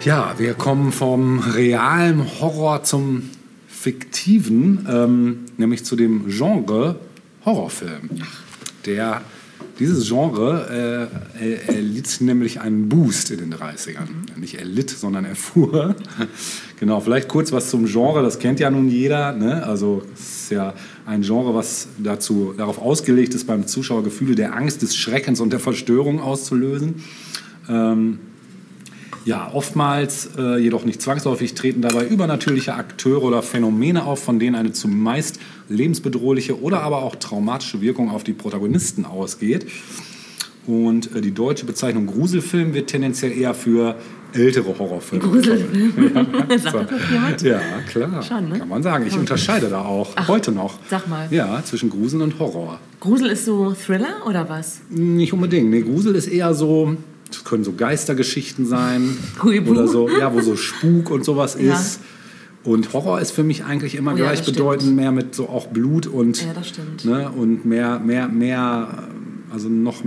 Speaker 2: Ja, wir kommen vom realen Horror zum fiktiven, ähm, nämlich zu dem Genre Horrorfilm. Der, dieses Genre äh, er- erlitt nämlich einen Boost in den 30ern. Nicht erlitt, sondern erfuhr. genau, vielleicht kurz was zum Genre, das kennt ja nun jeder. Ne? Also es ist ja ein Genre, was dazu, darauf ausgelegt ist, beim Zuschauer Gefühle der Angst, des Schreckens und der Verstörung auszulösen. Ähm, ja, oftmals, äh, jedoch nicht zwangsläufig, treten dabei übernatürliche Akteure oder Phänomene auf, von denen eine zumeist lebensbedrohliche oder aber auch traumatische Wirkung auf die Protagonisten ausgeht. Und äh, die deutsche Bezeichnung Gruselfilm wird tendenziell eher für ältere Horrorfilme.
Speaker 1: Gruselfilm.
Speaker 2: Ja,
Speaker 1: jemand?
Speaker 2: ja klar.
Speaker 1: Schon, ne?
Speaker 2: Kann man sagen. Ich unterscheide da auch heute noch.
Speaker 1: sag mal.
Speaker 2: Ja, zwischen Grusel und Horror.
Speaker 1: Grusel ist so Thriller oder was?
Speaker 2: Nicht unbedingt. Nee, Grusel ist eher so, das können so Geistergeschichten sein. Oder so, ja, wo so Spuk und sowas
Speaker 1: Ja.
Speaker 2: ist. Und Horror ist für mich eigentlich immer
Speaker 1: Oh ja,
Speaker 2: gleichbedeutend
Speaker 1: stimmt.
Speaker 2: mehr mit so auch Blut und,
Speaker 1: Ja, das stimmt.
Speaker 2: ne, und mehr, mehr, mehr, also noch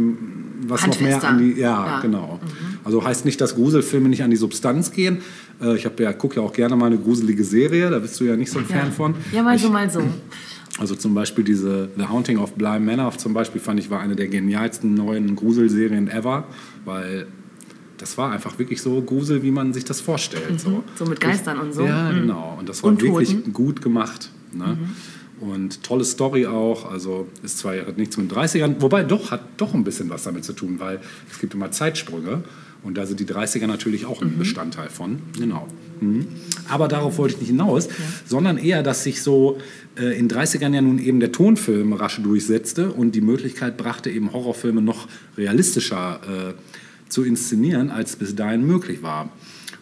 Speaker 2: was noch mehr an die, ja,
Speaker 1: Ja. Mhm.
Speaker 2: genau. Also heißt nicht, dass Gruselfilme nicht an die Substanz gehen. Äh, Ich habe ja, gucke ja auch gerne mal eine gruselige Serie, da bist du ja nicht so ein
Speaker 1: Ja.
Speaker 2: Fan von.
Speaker 1: Ja, mal
Speaker 2: Ich-
Speaker 1: so, mal so.
Speaker 2: also zum Beispiel diese The Haunting of Bly Manor zum Beispiel fand ich war eine der genialsten neuen Gruselserien ever, weil das war einfach wirklich so Grusel, wie man sich das vorstellt. So.
Speaker 1: Mhm. So mit Geistern und so.
Speaker 2: Ja,
Speaker 1: Mhm.
Speaker 2: genau. Und das war
Speaker 1: Und
Speaker 2: wirklich
Speaker 1: Toten.
Speaker 2: gut gemacht. Ne? Und tolle Story auch. Also ist zwar hat nichts mit den 30ern, wobei doch, hat doch ein bisschen was damit zu tun, weil es gibt immer Zeitsprünge. Und da sind die 30er natürlich auch ein Bestandteil von. Genau. Mhm. Aber darauf wollte ich nicht hinaus, sondern eher, dass sich so äh, in den 30ern ja nun eben der Tonfilm rasch durchsetzte und die Möglichkeit brachte, eben Horrorfilme noch realistischer äh, zu inszenieren, als bis dahin möglich war.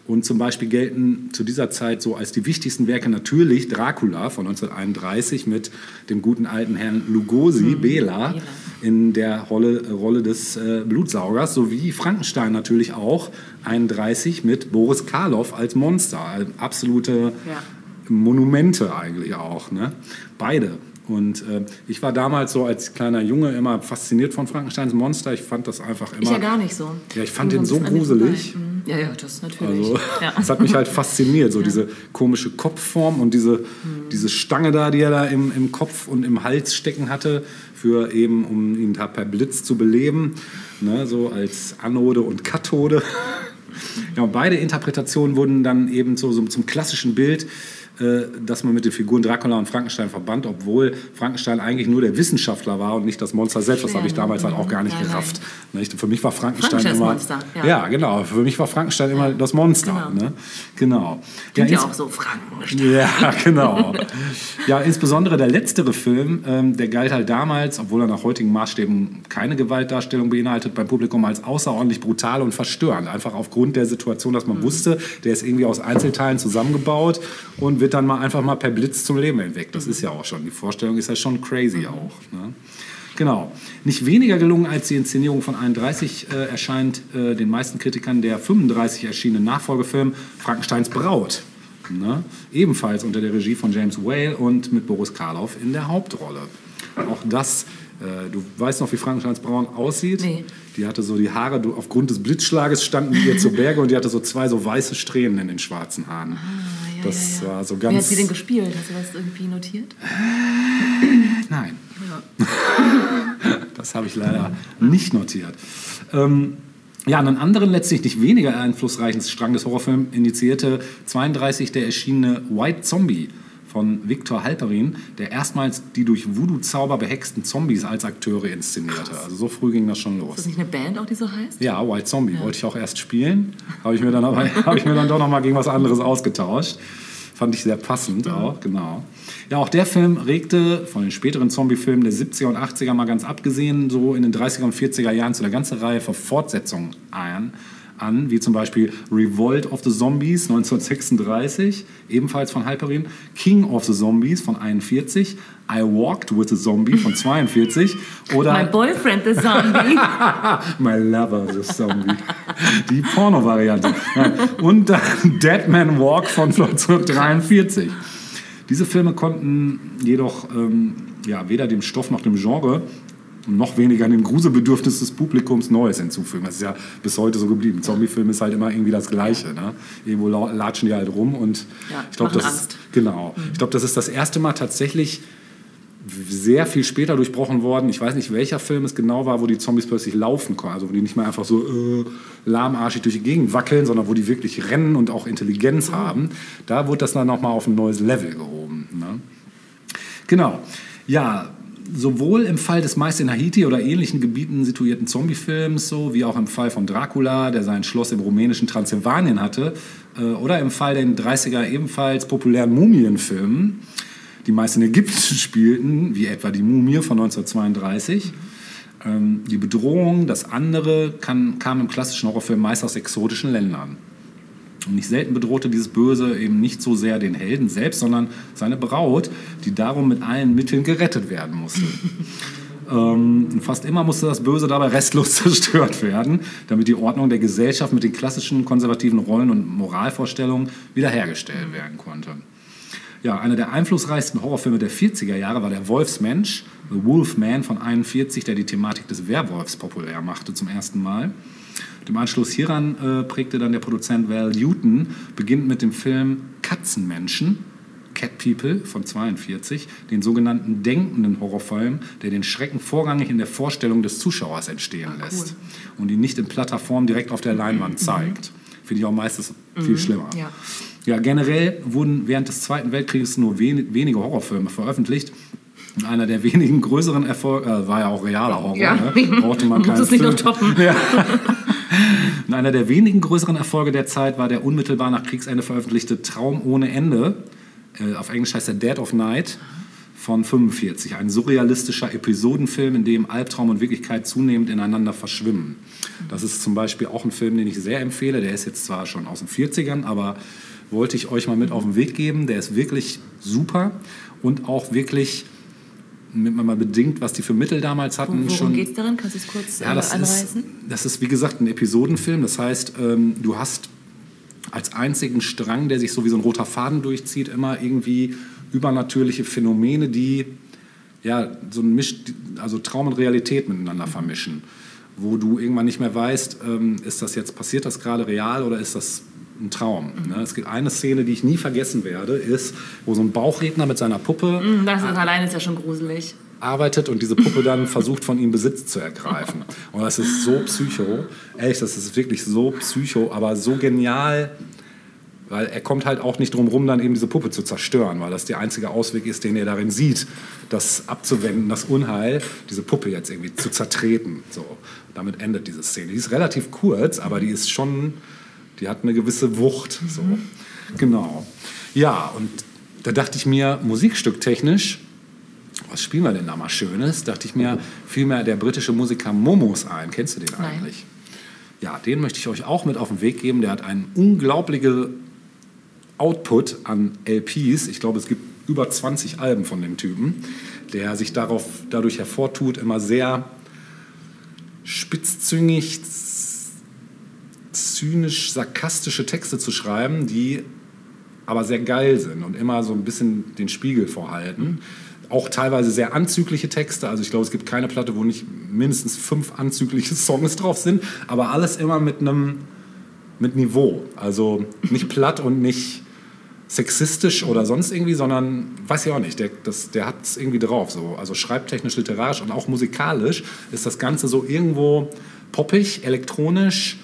Speaker 2: Und zum Beispiel gelten zu dieser Zeit so als die wichtigsten Werke natürlich Dracula von 1931 mit dem guten alten Herrn Lugosi, mhm. Bela, in der Rolle, Rolle des äh, Blutsaugers, sowie Frankenstein natürlich auch 31 mit Boris Karloff als Monster. Absolute ja. Monumente eigentlich auch. Ne? Beide. Und äh, ich war damals so als kleiner Junge immer fasziniert von Frankensteins Monster. Ich fand das einfach immer. Ich
Speaker 1: ja gar nicht so.
Speaker 2: Ja, ich fand den so gruselig.
Speaker 1: Mhm. Ja, ja, das natürlich.
Speaker 2: Also,
Speaker 1: ja.
Speaker 2: Das hat mich halt fasziniert, so ja. diese komische Kopfform und diese, mhm. diese Stange da, die er da im, im Kopf und im Hals stecken hatte, für eben, um ihn da per Blitz zu beleben, ne, so als Anode und Kathode. Ja, und beide Interpretationen wurden dann eben so, so zum klassischen Bild dass man mit den Figuren Dracula und Frankenstein verband, obwohl Frankenstein eigentlich nur der Wissenschaftler war und nicht das Monster selbst. Das habe ich damals halt auch gar nicht ja, gerafft. Nein. Für mich war Frankenstein immer. Monster, ja. ja. genau. Für mich war Frankenstein immer das Monster. Genau. Ne? genau.
Speaker 1: Ja, ja auch so Frankenstein.
Speaker 2: Ja, genau. ja, insbesondere der letztere Film, ähm, der galt halt damals, obwohl er nach heutigen Maßstäben keine Gewaltdarstellung beinhaltet, beim Publikum als außerordentlich brutal und verstörend. Einfach aufgrund der Situation, dass man mhm. wusste, der ist irgendwie aus Einzelteilen zusammengebaut und wird wird dann mal einfach mal per Blitz zum Leben entweckt. Das ist ja auch schon, die Vorstellung ist ja schon crazy auch. Ne? Genau. Nicht weniger gelungen als die Inszenierung von 31 äh, erscheint äh, den meisten Kritikern der 35 erschienene Nachfolgefilm Frankensteins Braut. Ne? Ebenfalls unter der Regie von James Whale und mit Boris Karloff in der Hauptrolle. Auch das, äh, du weißt noch, wie Frankensteins Braut aussieht? Nee. Die hatte so die Haare, du, aufgrund des Blitzschlages standen die ihr zu Berge und die hatte so zwei so weiße Strähnen in den schwarzen Haaren. Ah das ja, ja. war so ganz.
Speaker 1: Wie hat sie denn gespielt? Hast du das irgendwie notiert?
Speaker 2: Nein. das habe ich leider nicht notiert. Ähm, ja, einen anderen, letztlich nicht weniger einflussreichen Strang des Horrorfilms initiierte 32 der erschienene White Zombie von Viktor Halperin, der erstmals die durch Voodoo-Zauber behexten Zombies als Akteure inszenierte. Also so früh ging das schon los. Ist
Speaker 1: das nicht eine Band auch, die so heißt?
Speaker 2: Ja, White Zombie. Ja. Wollte ich auch erst spielen, habe ich mir dann aber habe ich mir dann doch noch mal gegen was anderes ausgetauscht. Fand ich sehr passend ja. auch, genau. Ja, auch der Film regte von den späteren Zombie-Filmen der 70er und 80er mal ganz abgesehen, so in den 30er und 40er Jahren zu einer ganzen Reihe von Fortsetzungen ein an, wie zum Beispiel Revolt of the Zombies 1936, ebenfalls von Hyperin, King of the Zombies von 41, I Walked with a Zombie von 42 oder
Speaker 1: My Boyfriend the Zombie.
Speaker 2: My Lover the Zombie. Die Porno-Variante. Und dann Dead Man Walk von 1943. Diese Filme konnten jedoch ähm, ja, weder dem Stoff noch dem Genre noch weniger an dem Gruselbedürfnis des Publikums Neues hinzufügen. Das ist ja bis heute so geblieben. Zombie-Film ist halt immer irgendwie das Gleiche. Ne? Irgendwo latschen die halt rum und
Speaker 1: ja,
Speaker 2: ich glaube, das Angst. genau. Mhm. Ich glaube, das ist das erste Mal tatsächlich sehr viel später durchbrochen worden. Ich weiß nicht, welcher Film es genau war, wo die Zombies plötzlich laufen konnten. Also wo die nicht mehr einfach so äh, lahmarschig durch die Gegend wackeln, sondern wo die wirklich rennen und auch Intelligenz mhm. haben. Da wurde das dann nochmal auf ein neues Level gehoben. Ne? Genau. Ja, sowohl im Fall des meist in Haiti oder ähnlichen Gebieten situierten Zombiefilms, so wie auch im Fall von Dracula, der sein Schloss im rumänischen Transsilvanien hatte, äh, oder im Fall der in den 30er ebenfalls populären Mumienfilmen, die meist in Ägypten spielten, wie etwa die Mumie von 1932. Ähm, die Bedrohung, das andere, kann, kam im klassischen Horrorfilm meist aus exotischen Ländern. Und nicht selten bedrohte dieses Böse eben nicht so sehr den Helden selbst, sondern seine Braut, die darum mit allen Mitteln gerettet werden musste. ähm, fast immer musste das Böse dabei restlos zerstört werden, damit die Ordnung der Gesellschaft mit den klassischen konservativen Rollen und Moralvorstellungen wiederhergestellt werden konnte. Ja, einer der einflussreichsten Horrorfilme der 40er Jahre war Der Wolfsmensch, The Wolfman von 41, der die Thematik des Werwolfs populär machte zum ersten Mal. Im Anschluss hieran äh, prägte dann der Produzent Val Newton, beginnt mit dem Film Katzenmenschen, Cat People von 42, den sogenannten denkenden Horrorfilm, der den Schrecken vorrangig in der Vorstellung des Zuschauers entstehen ah, lässt cool. und ihn nicht in platter Form direkt auf der Leinwand mhm. zeigt. Finde ich auch meistens mhm. viel schlimmer. Ja. ja. generell wurden während des Zweiten Weltkrieges nur wen wenige Horrorfilme veröffentlicht. Einer der wenigen größeren Erfolge, äh, war ja auch realer Horror, ja. ne? brauchte man keinen Muss es nicht noch toppen. Ja. Und einer der wenigen größeren Erfolge der Zeit war der unmittelbar nach Kriegsende veröffentlichte Traum ohne Ende. Äh, auf Englisch heißt er Dead of Night von 45. Ein surrealistischer Episodenfilm, in dem Albtraum und Wirklichkeit zunehmend ineinander verschwimmen. Das ist zum Beispiel auch ein Film, den ich sehr empfehle. Der ist jetzt zwar schon aus den 40ern, aber wollte ich euch mal mit auf den Weg geben. Der ist wirklich super und auch wirklich mal bedingt, was die für Mittel damals hatten.
Speaker 1: Worum geht es darin? Kannst du es kurz
Speaker 2: ja, das
Speaker 1: äh, anreißen?
Speaker 2: Ist, das ist, wie gesagt, ein Episodenfilm. Das heißt, ähm, du hast als einzigen Strang, der sich so wie so ein roter Faden durchzieht, immer irgendwie übernatürliche Phänomene, die ja, so ein Misch, also Traum und Realität miteinander vermischen. Wo du irgendwann nicht mehr weißt, ähm, ist das jetzt, passiert das gerade real oder ist das ein Traum. Mhm. Ne? Es gibt eine Szene, die ich nie vergessen werde, ist, wo so ein Bauchredner mit seiner Puppe.
Speaker 1: Mhm, das ist allein ist ja schon gruselig.
Speaker 2: Arbeitet und diese Puppe dann versucht, von ihm Besitz zu ergreifen. Und das ist so psycho. Ehrlich, das ist wirklich so psycho, aber so genial weil er kommt halt auch nicht drum rum, dann eben diese Puppe zu zerstören, weil das der einzige Ausweg ist, den er darin sieht, das abzuwenden, das Unheil, diese Puppe jetzt irgendwie zu zertreten. So, damit endet diese Szene. Die ist relativ kurz, aber die ist schon, die hat eine gewisse Wucht. So. Genau. Ja, und da dachte ich mir, musikstücktechnisch, was spielen wir denn da mal Schönes? Dachte ich mir, fiel mir der britische Musiker Momos ein. Kennst du den eigentlich? Nein. Ja, den möchte ich euch auch mit auf den Weg geben. Der hat eine unglaubliche Output an LPs. Ich glaube, es gibt über 20 Alben von dem Typen, der sich darauf, dadurch hervortut, immer sehr spitzzüngig, zynisch, sarkastische Texte zu schreiben, die aber sehr geil sind und immer so ein bisschen den Spiegel vorhalten. Auch teilweise sehr anzügliche Texte. Also ich glaube, es gibt keine Platte, wo nicht mindestens fünf anzügliche Songs drauf sind, aber alles immer mit einem mit Niveau. Also nicht platt und nicht sexistisch oder sonst irgendwie, sondern weiß ich auch nicht, der, der hat es irgendwie drauf. So. Also schreibtechnisch, literarisch und auch musikalisch ist das Ganze so irgendwo poppig, elektronisch.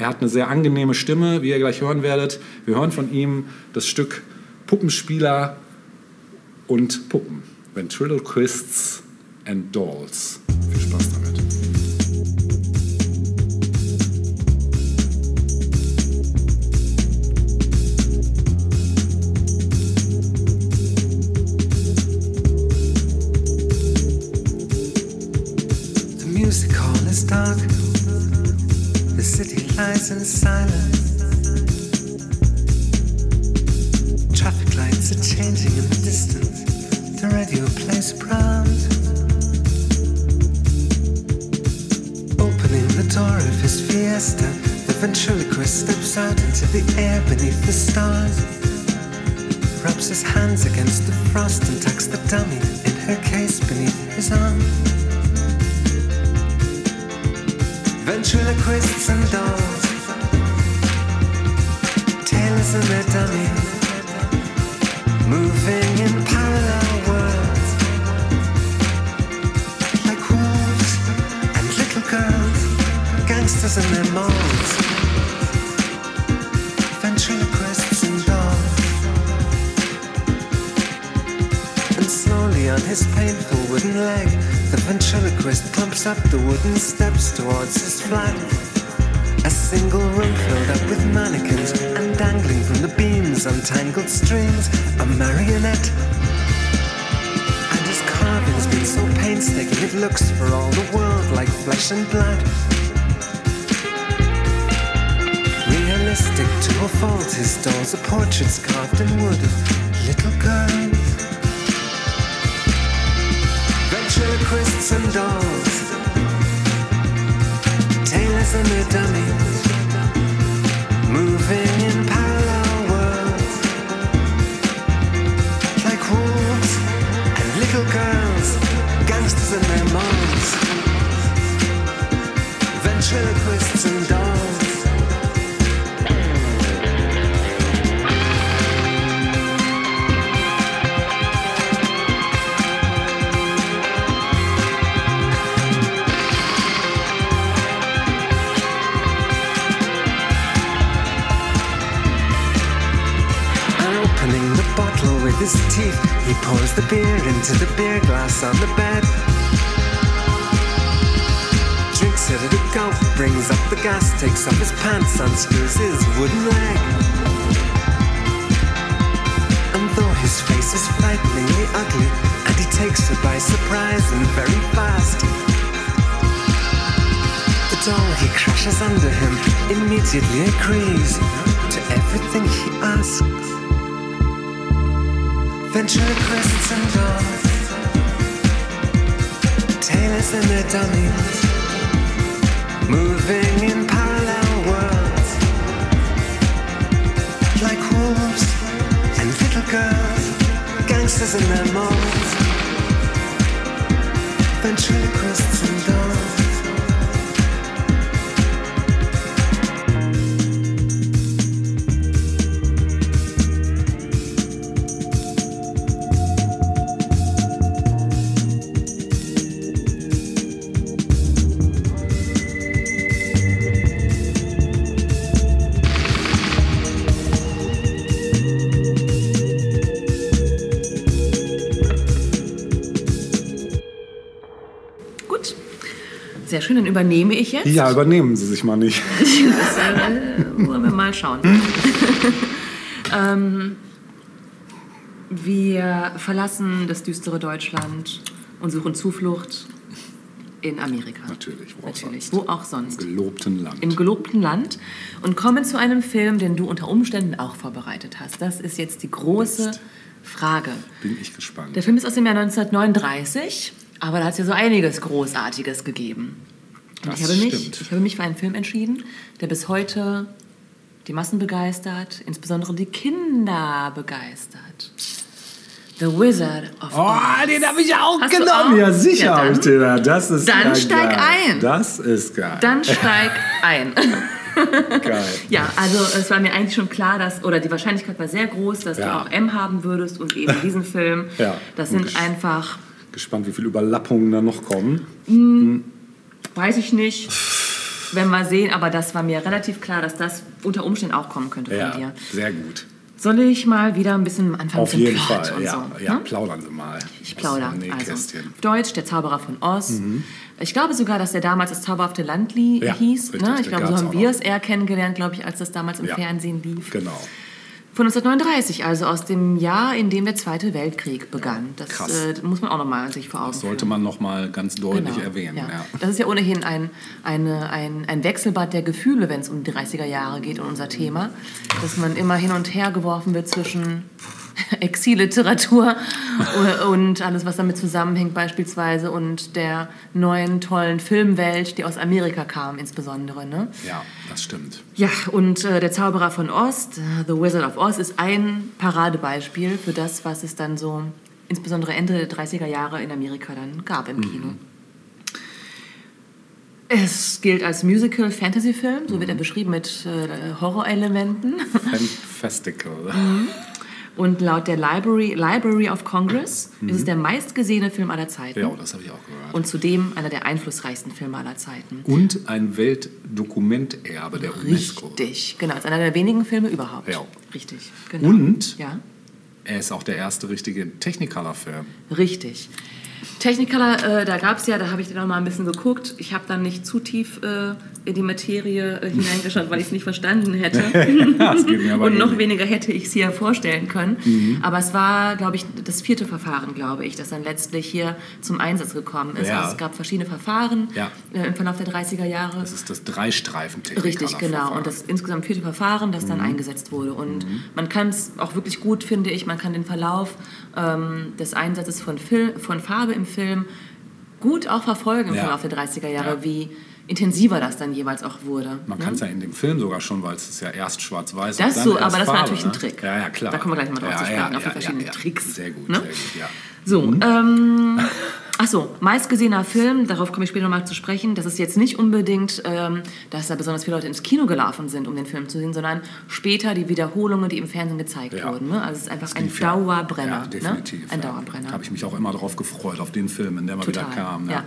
Speaker 2: Er hat eine sehr angenehme Stimme, wie ihr gleich hören werdet. Wir hören von ihm das Stück Puppenspieler und Puppen. Ventriloquists and Dolls. Viel Spaß damit. In silence. Traffic lights are changing in the distance. The radio plays proud. Opening the door of his fiesta, the ventriloquist steps out into the air beneath the stars. Rubs his hands against the frost and tucks the dummy in her case beneath his arm. ventriloquists and dolls, coming A single room filled up with mannequins and dangling from the beams untangled strings, a marionette. And his carving's been so painstaking it looks for all the world like flesh and blood. Realistic to a fault, his dolls are portraits carved in wood of little girls. ventriloquists and dolls, and dummies, moving in parallel worlds, like wolves and little girls, gangsters their ventriloquists and dolls. He pours the beer into the beer glass on the bed. Drinks it at a gulp, brings up the gas, takes off his pants, unscrews his wooden leg. And though his face is frighteningly ugly and he
Speaker 3: takes her by surprise and very fast. The doll he crashes under him immediately agrees to everything he asks. Ventriloquists and dolls, tailors and moving in parallel worlds, like wolves and little girls, gangsters in their molds, ventriloquists and dolls.
Speaker 1: Dann übernehme ich jetzt.
Speaker 2: Ja, übernehmen Sie sich mal nicht.
Speaker 1: Das, äh, wollen wir mal schauen. ähm, wir verlassen das düstere Deutschland und suchen Zuflucht in Amerika.
Speaker 2: Natürlich, wo auch
Speaker 1: Natürlich,
Speaker 2: sonst.
Speaker 1: wo auch sonst.
Speaker 2: Gelobten Land.
Speaker 1: Im gelobten Land und kommen zu einem Film, den du unter Umständen auch vorbereitet hast. Das ist jetzt die große
Speaker 2: Mist.
Speaker 1: Frage.
Speaker 2: Bin ich gespannt.
Speaker 1: Der Film ist aus dem Jahr 1939, aber da hat es ja so einiges Großartiges gegeben. Und
Speaker 2: Das
Speaker 1: ich, habe mich,
Speaker 2: stimmt.
Speaker 1: ich habe mich für einen Film entschieden, der bis heute die Massen begeistert, insbesondere die Kinder begeistert. The Wizard of
Speaker 2: Oh,
Speaker 1: Oz.
Speaker 2: den habe ich auch
Speaker 1: Hast
Speaker 2: genommen.
Speaker 1: auch?
Speaker 2: Ja, sicher
Speaker 1: Ja,
Speaker 2: habe
Speaker 1: dann-
Speaker 2: ich den. da. Das ist
Speaker 1: dann steig
Speaker 2: geil.
Speaker 1: ein.
Speaker 2: Das ist geil.
Speaker 1: Dann steig ein.
Speaker 2: geil.
Speaker 1: Ja, also es war mir eigentlich schon klar, dass, oder die Wahrscheinlichkeit war sehr groß, dass
Speaker 2: Ja.
Speaker 1: du auch M haben würdest und eben diesen Film.
Speaker 2: Ja.
Speaker 1: Das sind einfach,
Speaker 2: Gespannt, wie viele Überlappungen da noch kommen.
Speaker 1: Weiß ich nicht, werden wir sehen, aber das war mir relativ klar, dass das unter Umständen auch kommen könnte von
Speaker 2: Ja,
Speaker 1: dir.
Speaker 2: sehr gut.
Speaker 1: Soll ich mal wieder ein bisschen anfangen
Speaker 2: Auf jeden
Speaker 1: Plot
Speaker 2: Fall. Ja,
Speaker 1: so?
Speaker 2: ja,
Speaker 1: ne?
Speaker 2: plaudern Sie mal.
Speaker 1: Ich plaudere. Also, auf Deutsch, der Zauberer von Oz. Ich glaube sogar, dass der damals das Zauberhafte Land
Speaker 2: Ja,
Speaker 1: hieß.
Speaker 2: richtig,
Speaker 1: ne? Ich glaube, so haben wir es eher kennengelernt, glaube ich, als das damals im. Fernsehen lief.
Speaker 2: Genau.
Speaker 1: Von 1939, also aus dem Jahr, in dem der Zweite Weltkrieg begann. Das äh, muss man auch nochmal sich vor Augen
Speaker 2: Das sollte
Speaker 1: führen.
Speaker 2: man noch mal ganz deutlich
Speaker 1: Genau,
Speaker 2: erwähnen.
Speaker 1: ja.
Speaker 2: Ja.
Speaker 1: Das ist ja ohnehin ein, eine, ein, ein Wechselbad der Gefühle, wenn es um die 30er Jahre geht und unser Thema. Dass man immer hin und her geworfen wird zwischen Exilliteratur und alles, was damit zusammenhängt beispielsweise und der neuen tollen Filmwelt, die aus Amerika kam insbesondere. Ne?
Speaker 2: ja, das stimmt.
Speaker 1: Ja, und äh, der Zauberer von Ost, The Wizard of Oz, ist ein Paradebeispiel für das, was es dann so insbesondere Ende der 30er Jahre in Amerika dann gab im Kino. Es gilt als Musical-Fantasy-Film, so wird er beschrieben mit äh, Horrorelementen.
Speaker 2: Fantastical.
Speaker 1: Mhm. Und laut der Library, Library of Congress ist es der meistgesehene Film aller Zeiten.
Speaker 2: Ja, das habe ich auch gehört.
Speaker 1: Und zudem einer der einflussreichsten Filme aller Zeiten.
Speaker 2: Und ein Weltdokumenterbe der UNESCO.
Speaker 1: Richtig, genau. Als einer der wenigen Filme überhaupt.
Speaker 2: Ja.
Speaker 1: Richtig, genau.
Speaker 2: Und
Speaker 1: Ja.
Speaker 2: er ist auch der erste richtige Technicolor-Film.
Speaker 1: Richtig. Technicolor, äh, da gab es ja, da habe ich dann noch mal ein bisschen geguckt. Ich habe dann nicht zu tief äh, in die Materie äh, hineingeschaut, weil ich es nicht verstanden hätte. Und noch weniger hätte ich es hier vorstellen können.
Speaker 2: Mhm.
Speaker 1: Aber es war, glaube ich, das vierte Verfahren, glaube ich, das dann letztlich hier zum Einsatz gekommen ist.
Speaker 2: Ja.
Speaker 1: Also es gab verschiedene Verfahren
Speaker 2: Ja.
Speaker 1: äh, im Verlauf der 30er Jahre.
Speaker 2: Das ist das Dreistreifen-Technicolor-Verfahren.
Speaker 1: Richtig, genau. Und das insgesamt vierte Verfahren, das dann
Speaker 2: Mhm.
Speaker 1: eingesetzt wurde. Und man kann es auch wirklich gut, finde ich, man kann den Verlauf ähm, des Einsatzes von, Fil von Farbe im Film gut auch verfolgen im
Speaker 2: Ja.
Speaker 1: Verlauf der 30er Jahre,
Speaker 2: Ja.
Speaker 1: wie intensiver das dann jeweils auch wurde.
Speaker 2: Man
Speaker 1: ne?
Speaker 2: kann es ja in dem Film sogar schon, weil es ist ja erst schwarz-weiß
Speaker 1: Das
Speaker 2: dann
Speaker 1: so, aber das war
Speaker 2: Farbe,
Speaker 1: natürlich ein
Speaker 2: ne?
Speaker 1: Trick.
Speaker 2: Ja, ja, klar.
Speaker 1: Da kommen wir gleich mal drauf
Speaker 2: ja,
Speaker 1: zu sprechen,
Speaker 2: ja,
Speaker 1: auf die
Speaker 2: ja,
Speaker 1: verschiedenen. Tricks,
Speaker 2: Sehr gut,
Speaker 1: ne?
Speaker 2: sehr gut, ja.
Speaker 1: So, ähm, achso, meistgesehener Film, darauf komme ich später nochmal zu sprechen. Das ist jetzt nicht unbedingt, ähm, dass da besonders viele Leute ins Kino gelaufen sind, um den Film zu sehen, sondern später die Wiederholungen, die im Fernsehen gezeigt
Speaker 2: Ja.
Speaker 1: wurden. Ne? Also es ist einfach ein Dauerbrenner.
Speaker 2: Ja, definitiv.
Speaker 1: Ne? Ein
Speaker 2: ja.
Speaker 1: Dauerbrenner.
Speaker 2: Habe ich mich auch immer darauf gefreut, auf den Film, in der mal wieder kam.
Speaker 1: ja.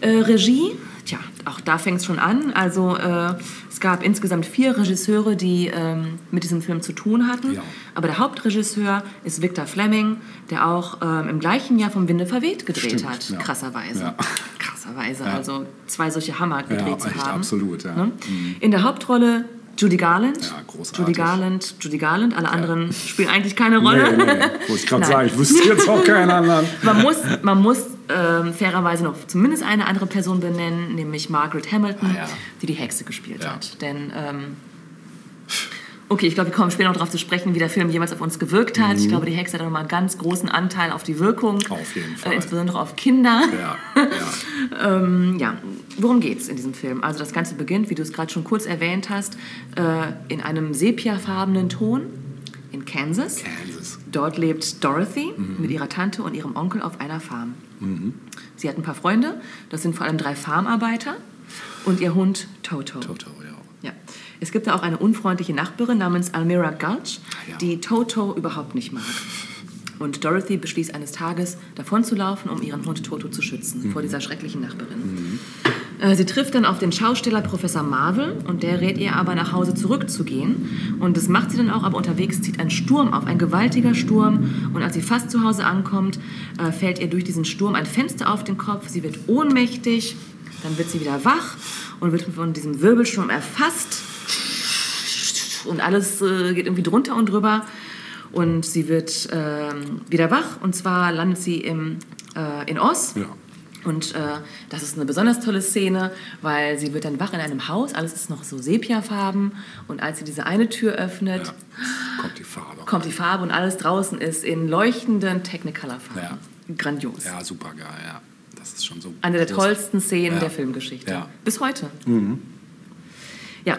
Speaker 1: Äh, Regie, tja, auch da fängt es schon an. Also äh, es gab insgesamt vier Regisseure, die ähm, mit diesem Film zu tun hatten.
Speaker 2: Ja.
Speaker 1: Aber der Hauptregisseur ist Victor Fleming, der auch ähm, im gleichen Jahr vom Winde verweht gedreht
Speaker 2: Stimmt,
Speaker 1: hat.
Speaker 2: ja.
Speaker 1: Krasserweise.
Speaker 2: Ja.
Speaker 1: Krasserweise.
Speaker 2: Ja.
Speaker 1: Also zwei solche Hammer gedreht
Speaker 2: Ja,
Speaker 1: zu haben.
Speaker 2: absolut, ja.
Speaker 1: Ne? In der Hauptrolle Judy Garland.
Speaker 2: Ja, großartig.
Speaker 1: Judy Garland, Judy Garland. Alle anderen spielen eigentlich keine Rolle.
Speaker 2: Nee, nee, wollte ich gerade sagen, ich wüsste jetzt auch keinen anderen.
Speaker 1: Man muss, man muss ähm, fairerweise noch zumindest eine andere Person benennen, nämlich Margaret Hamilton,
Speaker 2: Ah, ja.
Speaker 1: die die Hexe gespielt
Speaker 2: Ja.
Speaker 1: hat. Denn, ähm, okay, ich glaube, wir kommen später noch darauf zu sprechen, wie der Film jemals auf uns gewirkt hat. Ich glaube, die Hexe hat nochmal einen ganz großen Anteil auf die Wirkung.
Speaker 2: Mhm. Auf jeden Fall.
Speaker 1: Äh, insbesondere auf Kinder.
Speaker 2: Ja, ja.
Speaker 1: Ähm, ja, worum geht's in diesem Film? Also das Ganze beginnt, wie du es gerade schon kurz erwähnt hast, äh, in einem sepiafarbenen Ton in Kansas.
Speaker 2: Kansas.
Speaker 1: Dort lebt Dorothy
Speaker 2: Mhm.
Speaker 1: mit ihrer Tante und ihrem Onkel auf einer Farm. Sie hat ein paar Freunde, das sind vor allem drei Farmarbeiter und ihr Hund Toto.
Speaker 2: Toto, ja.
Speaker 1: Ja. Es gibt da auch eine unfreundliche Nachbarin namens Almira Gulch,
Speaker 2: Ah, ja.
Speaker 1: die Toto überhaupt nicht mag. Und Dorothy beschließt eines Tages, davonzulaufen, um ihren Hund Toto zu schützen vor dieser schrecklichen Nachbarin. Äh, Sie trifft dann auf den Schausteller Professor Marvel und der rät ihr aber nach Hause zurückzugehen. Und das macht sie dann auch, aber unterwegs zieht ein Sturm auf, ein gewaltiger Sturm. Und als sie fast zu Hause ankommt, äh, fällt ihr durch diesen Sturm ein Fenster auf den Kopf. Sie wird ohnmächtig, dann wird sie wieder wach und wird von diesem Wirbelsturm erfasst und alles äh, geht irgendwie drunter und drüber. Und sie wird ähm, wieder wach und zwar landet sie im, äh, in Oz.
Speaker 2: Ja.
Speaker 1: Und äh, das ist eine besonders tolle Szene, weil sie wird dann wach in einem Haus, alles ist noch so sepiafarben und als sie diese eine Tür öffnet,
Speaker 2: ja. Kommt die Farbe.
Speaker 1: kommt die Farbe und alles draußen ist in leuchtenden Technicolor-Farben. Grandios.
Speaker 2: Ja, super geil, ja. Das ist schon so.
Speaker 1: Eine der tollsten Szenen
Speaker 2: Ja.
Speaker 1: der Filmgeschichte.
Speaker 2: Ja.
Speaker 1: Bis heute. Ja.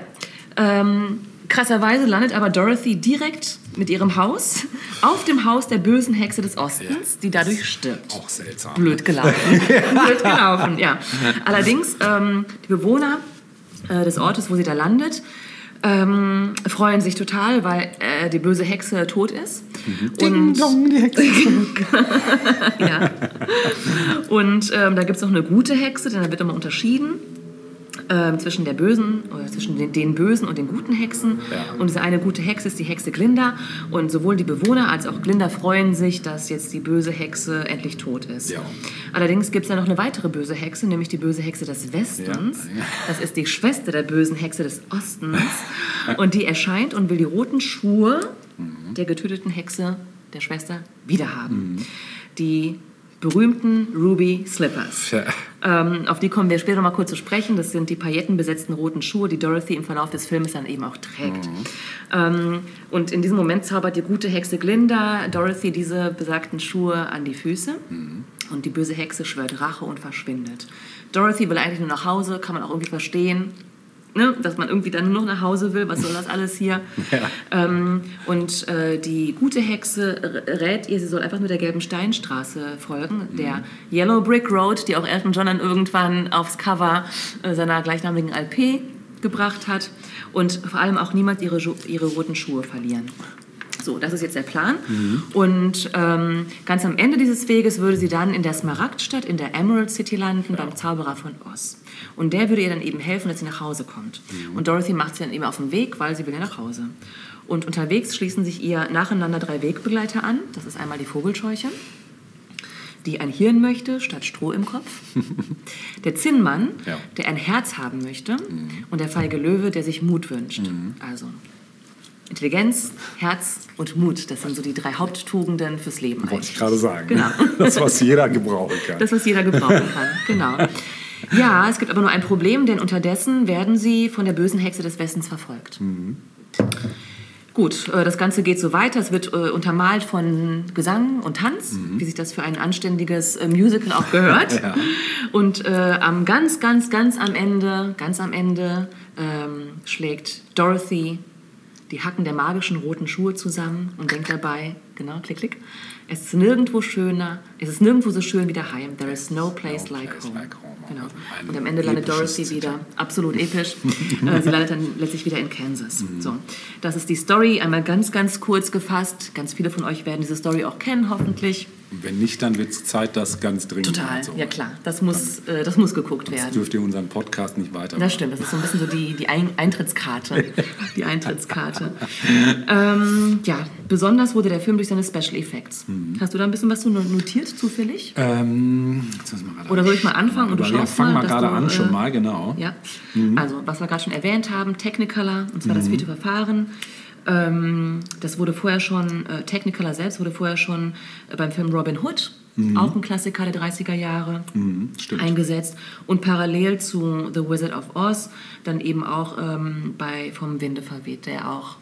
Speaker 1: Ähm, krasserweise landet aber Dorothy direkt mit ihrem Haus auf dem Haus der bösen Hexe des Ostens,
Speaker 2: Ja.
Speaker 1: die dadurch stirbt.
Speaker 2: Auch seltsam.
Speaker 1: Blöd gelaufen. Blöd gelaufen, ja. Allerdings, ähm, die Bewohner äh, des Ortes, wo sie da landet, ähm, freuen sich total, weil äh, die böse Hexe tot ist.
Speaker 2: Ding dong, die Hexe.
Speaker 1: Ja. Und ähm, da gibt es noch eine gute Hexe, denn da wird immer unterschieden ähm, zwischen der bösen oder zwischen den, den bösen und den guten Hexen.
Speaker 2: Ja.
Speaker 1: Und diese eine gute Hexe ist die Hexe Glinda. Und sowohl die Bewohner als auch Glinda freuen sich, dass jetzt die böse Hexe endlich tot ist.
Speaker 2: Ja.
Speaker 1: Allerdings gibt es ja noch eine weitere böse Hexe, nämlich die böse Hexe des Westens.
Speaker 2: Ja.
Speaker 1: Das ist die Schwester der bösen Hexe des Ostens. Und die erscheint und will die roten Schuhe der getöteten Hexe der Schwester wiederhaben. Die berühmten Ruby Slippers.
Speaker 2: Ja.
Speaker 1: Ähm, auf die kommen wir später noch mal kurz zu sprechen. Das sind die paillettenbesetzten roten Schuhe, die Dorothy im Verlauf des Films dann eben auch trägt. Ähm, und in diesem Moment zaubert die gute Hexe Glinda Dorothy diese besagten Schuhe an die Füße. Und die böse Hexe schwört Rache und verschwindet. Dorothy will eigentlich nur nach Hause, kann man auch irgendwie verstehen. Ne, dass man irgendwie dann nur noch nach Hause will, was soll das alles hier? Ähm, und äh, die gute Hexe rät ihr, sie soll einfach nur der gelben Steinstraße folgen, der Yellow Brick Road, die auch Elton John dann irgendwann aufs Cover äh, seiner gleichnamigen LP gebracht hat. Und vor allem auch niemals ihre, ihre roten Schuhe verlieren. So, das ist jetzt der Plan. Und ähm, ganz am Ende dieses Weges würde sie dann in der Smaragdstadt, in der Emerald City landen, beim Zauberer von Oz. Und der würde ihr dann eben helfen, dass sie nach Hause kommt. Und Dorothy macht sie dann eben auf den Weg, weil sie will ja nach Hause. Und unterwegs schließen sich ihr nacheinander drei Wegbegleiter an. Das ist einmal die Vogelscheuche, die ein Hirn möchte statt Stroh im Kopf. Der Zinnmann,
Speaker 2: Ja.
Speaker 1: der ein Herz haben möchte. Und der feige Löwe, der sich Mut wünscht. Also Intelligenz, Herz und Mut, das sind so die drei Haupttugenden fürs Leben
Speaker 2: Wollte
Speaker 1: eigentlich.
Speaker 2: ich gerade sagen.
Speaker 1: Genau.
Speaker 2: Das, was jeder gebrauchen kann.
Speaker 1: Das, was jeder gebrauchen kann, genau. Ja, es gibt aber nur ein Problem, denn unterdessen werden sie von der bösen Hexe des Westens verfolgt. Gut, äh, das Ganze geht so weiter. Es wird äh, untermalt von Gesang und Tanz, wie sich das für ein anständiges äh, Musical auch gehört.
Speaker 2: Ja.
Speaker 1: Und äh, am ganz, ganz, ganz am Ende, ganz am Ende ähm, schlägt Dorothy die Hacken der magischen roten Schuhe zusammen und denkt dabei, genau, klick, klick, es ist nirgendwo schöner, es ist nirgendwo so schön wie daheim. There is no place,
Speaker 2: No
Speaker 1: like,
Speaker 2: place
Speaker 1: home.
Speaker 2: like home.
Speaker 1: Genau.
Speaker 2: Ein
Speaker 1: Und am Ende landet Dorothy
Speaker 2: Zitat.
Speaker 1: wieder, absolut episch. äh, sie landet dann letztlich wieder in Kansas.
Speaker 2: Mhm.
Speaker 1: So, das ist die Story, einmal ganz, ganz kurz gefasst. Ganz viele von euch werden diese Story auch kennen, hoffentlich.
Speaker 2: Wenn nicht, dann wird es Zeit, das ganz dringend
Speaker 1: Total,
Speaker 2: nachzuholen.
Speaker 1: ja klar. Das muss, äh, das muss geguckt
Speaker 2: Das
Speaker 1: werden.
Speaker 2: dürft ihr unseren Podcast nicht weiter.
Speaker 1: Das stimmt, das ist so ein bisschen so die, die Ein Eintrittskarte. Die Eintrittskarte. ähm, ja, besonders wurde der Film durch seine Special Effects.
Speaker 2: Mhm.
Speaker 1: Hast du da ein bisschen was notiert, zufällig?
Speaker 2: Ähm,
Speaker 1: Oder soll ich mal anfangen und du
Speaker 2: ja, fang mal gerade
Speaker 1: du,
Speaker 2: an
Speaker 1: äh,
Speaker 2: schon mal, genau.
Speaker 1: Ja,
Speaker 2: Mhm.
Speaker 1: also was wir gerade schon erwähnt haben, Technicolor, und zwar das vierte Verfahren. Ähm, das wurde vorher schon, äh, Technicolor selbst wurde vorher schon äh, beim Film Robin Hood, auch ein Klassiker der 30er Jahre,
Speaker 2: Mhm,
Speaker 1: eingesetzt. Und parallel zu The Wizard of Oz dann eben auch ähm, bei Vom Winde verweht, der auch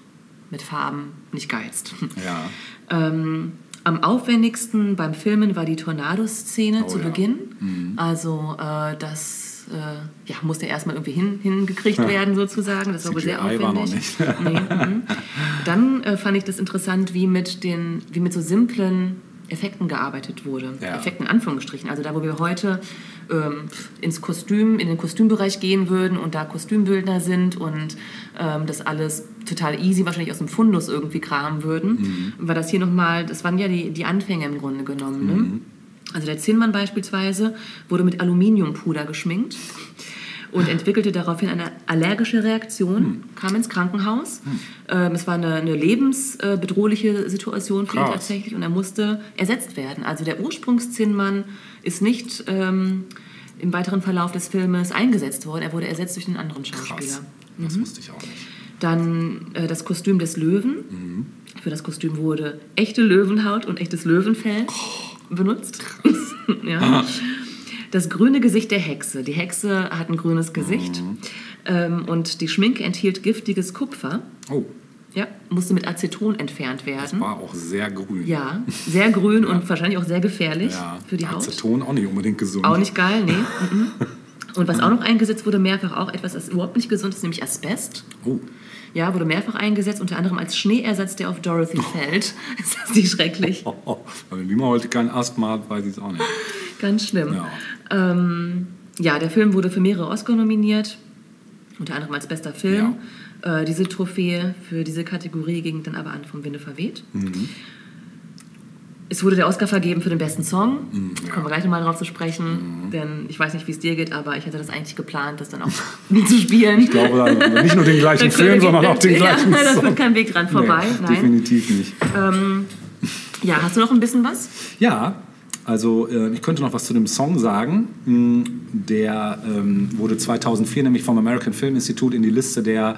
Speaker 1: mit Farben nicht geizt.
Speaker 2: Ja.
Speaker 1: Ähm, am aufwendigsten beim Filmen war die Tornadoszene
Speaker 2: Oh
Speaker 1: zu
Speaker 2: ja. Mhm.
Speaker 1: Beginn. Also äh, das äh, ja, musste erstmal irgendwie hin, hingekriegt werden sozusagen. Das war wohl sehr
Speaker 2: CGI war noch
Speaker 1: aufwendig. nee, mhm. Dann äh, fand ich das interessant, wie mit, den, wie mit so simplen Effekten gearbeitet wurde.
Speaker 2: Ja.
Speaker 1: Effekten in Anführungsstrichen. Also da, wo wir heute ähm, ins Kostüm, in den Kostümbereich gehen würden und da Kostümbildner sind und ähm, das alles total easy wahrscheinlich aus dem Fundus irgendwie kramen würden, war das hier nochmal, das waren ja die, die Anfänge im Grunde genommen. Ne? Also der Zinnmann beispielsweise wurde mit Aluminiumpuder geschminkt und entwickelte daraufhin eine allergische Reaktion, kam ins Krankenhaus. Ähm, es war eine, eine lebensbedrohliche Situation für ihn
Speaker 2: Krass.
Speaker 1: tatsächlich und er musste ersetzt werden. Also der Ursprungszinnmann ist nicht ähm, im weiteren Verlauf des Filmes eingesetzt worden, er wurde ersetzt durch einen anderen Schauspieler.
Speaker 2: Krass. Das wusste ich auch nicht.
Speaker 1: Dann äh, das Kostüm des Löwen. Für das Kostüm wurde echte Löwenhaut und echtes Löwenfell benutzt. ja. Das grüne Gesicht der Hexe. Die Hexe hat ein grünes Gesicht ähm, und die Schminke enthielt giftiges Kupfer.
Speaker 2: Oh,
Speaker 1: Ja, musste mit Aceton entfernt werden.
Speaker 2: war auch sehr grün.
Speaker 1: Ja, sehr grün und wahrscheinlich auch sehr gefährlich
Speaker 2: Ja.
Speaker 1: für die Haut.
Speaker 2: Aceton auch nicht unbedingt gesund.
Speaker 1: Auch nicht geil, nee. Mhm. Und was auch noch eingesetzt wurde, mehrfach auch etwas, das überhaupt nicht gesund ist, nämlich Asbest.
Speaker 2: Oh,
Speaker 1: Ja, wurde mehrfach eingesetzt, unter anderem als Schneeersatz, der auf Dorothy fällt. Ist das nicht schrecklich?
Speaker 2: oh, oh. Wenn Lima heute kein Asthma hat, weiß ich es auch nicht.
Speaker 1: Ganz schlimm.
Speaker 2: Ja.
Speaker 1: Ähm, ja, der Film wurde für mehrere Oscar nominiert, unter anderem als bester Film. Äh, diese Trophäe für diese Kategorie ging dann aber an vom Winde verweht.
Speaker 2: Mhm.
Speaker 1: Es wurde der Oscar vergeben für den besten Song.
Speaker 2: Mhm,
Speaker 1: Kommen wir gleich nochmal drauf zu sprechen, denn ich weiß nicht, wie es dir geht, aber ich hatte das eigentlich geplant, das dann auch zu spielen.
Speaker 2: Ich glaube, dann nicht nur den gleichen
Speaker 1: Da
Speaker 2: Film, sondern auch den
Speaker 1: ja,
Speaker 2: gleichen
Speaker 1: Da
Speaker 2: Song.
Speaker 1: führt kein Weg dran vorbei.
Speaker 2: Nee, definitiv nicht.
Speaker 1: Ja, hast du noch ein bisschen was?
Speaker 2: Ja, also äh, ich könnte noch was zu dem Song sagen. Mm, Der ähm, wurde 2004 nämlich vom American Film Institute in die Liste der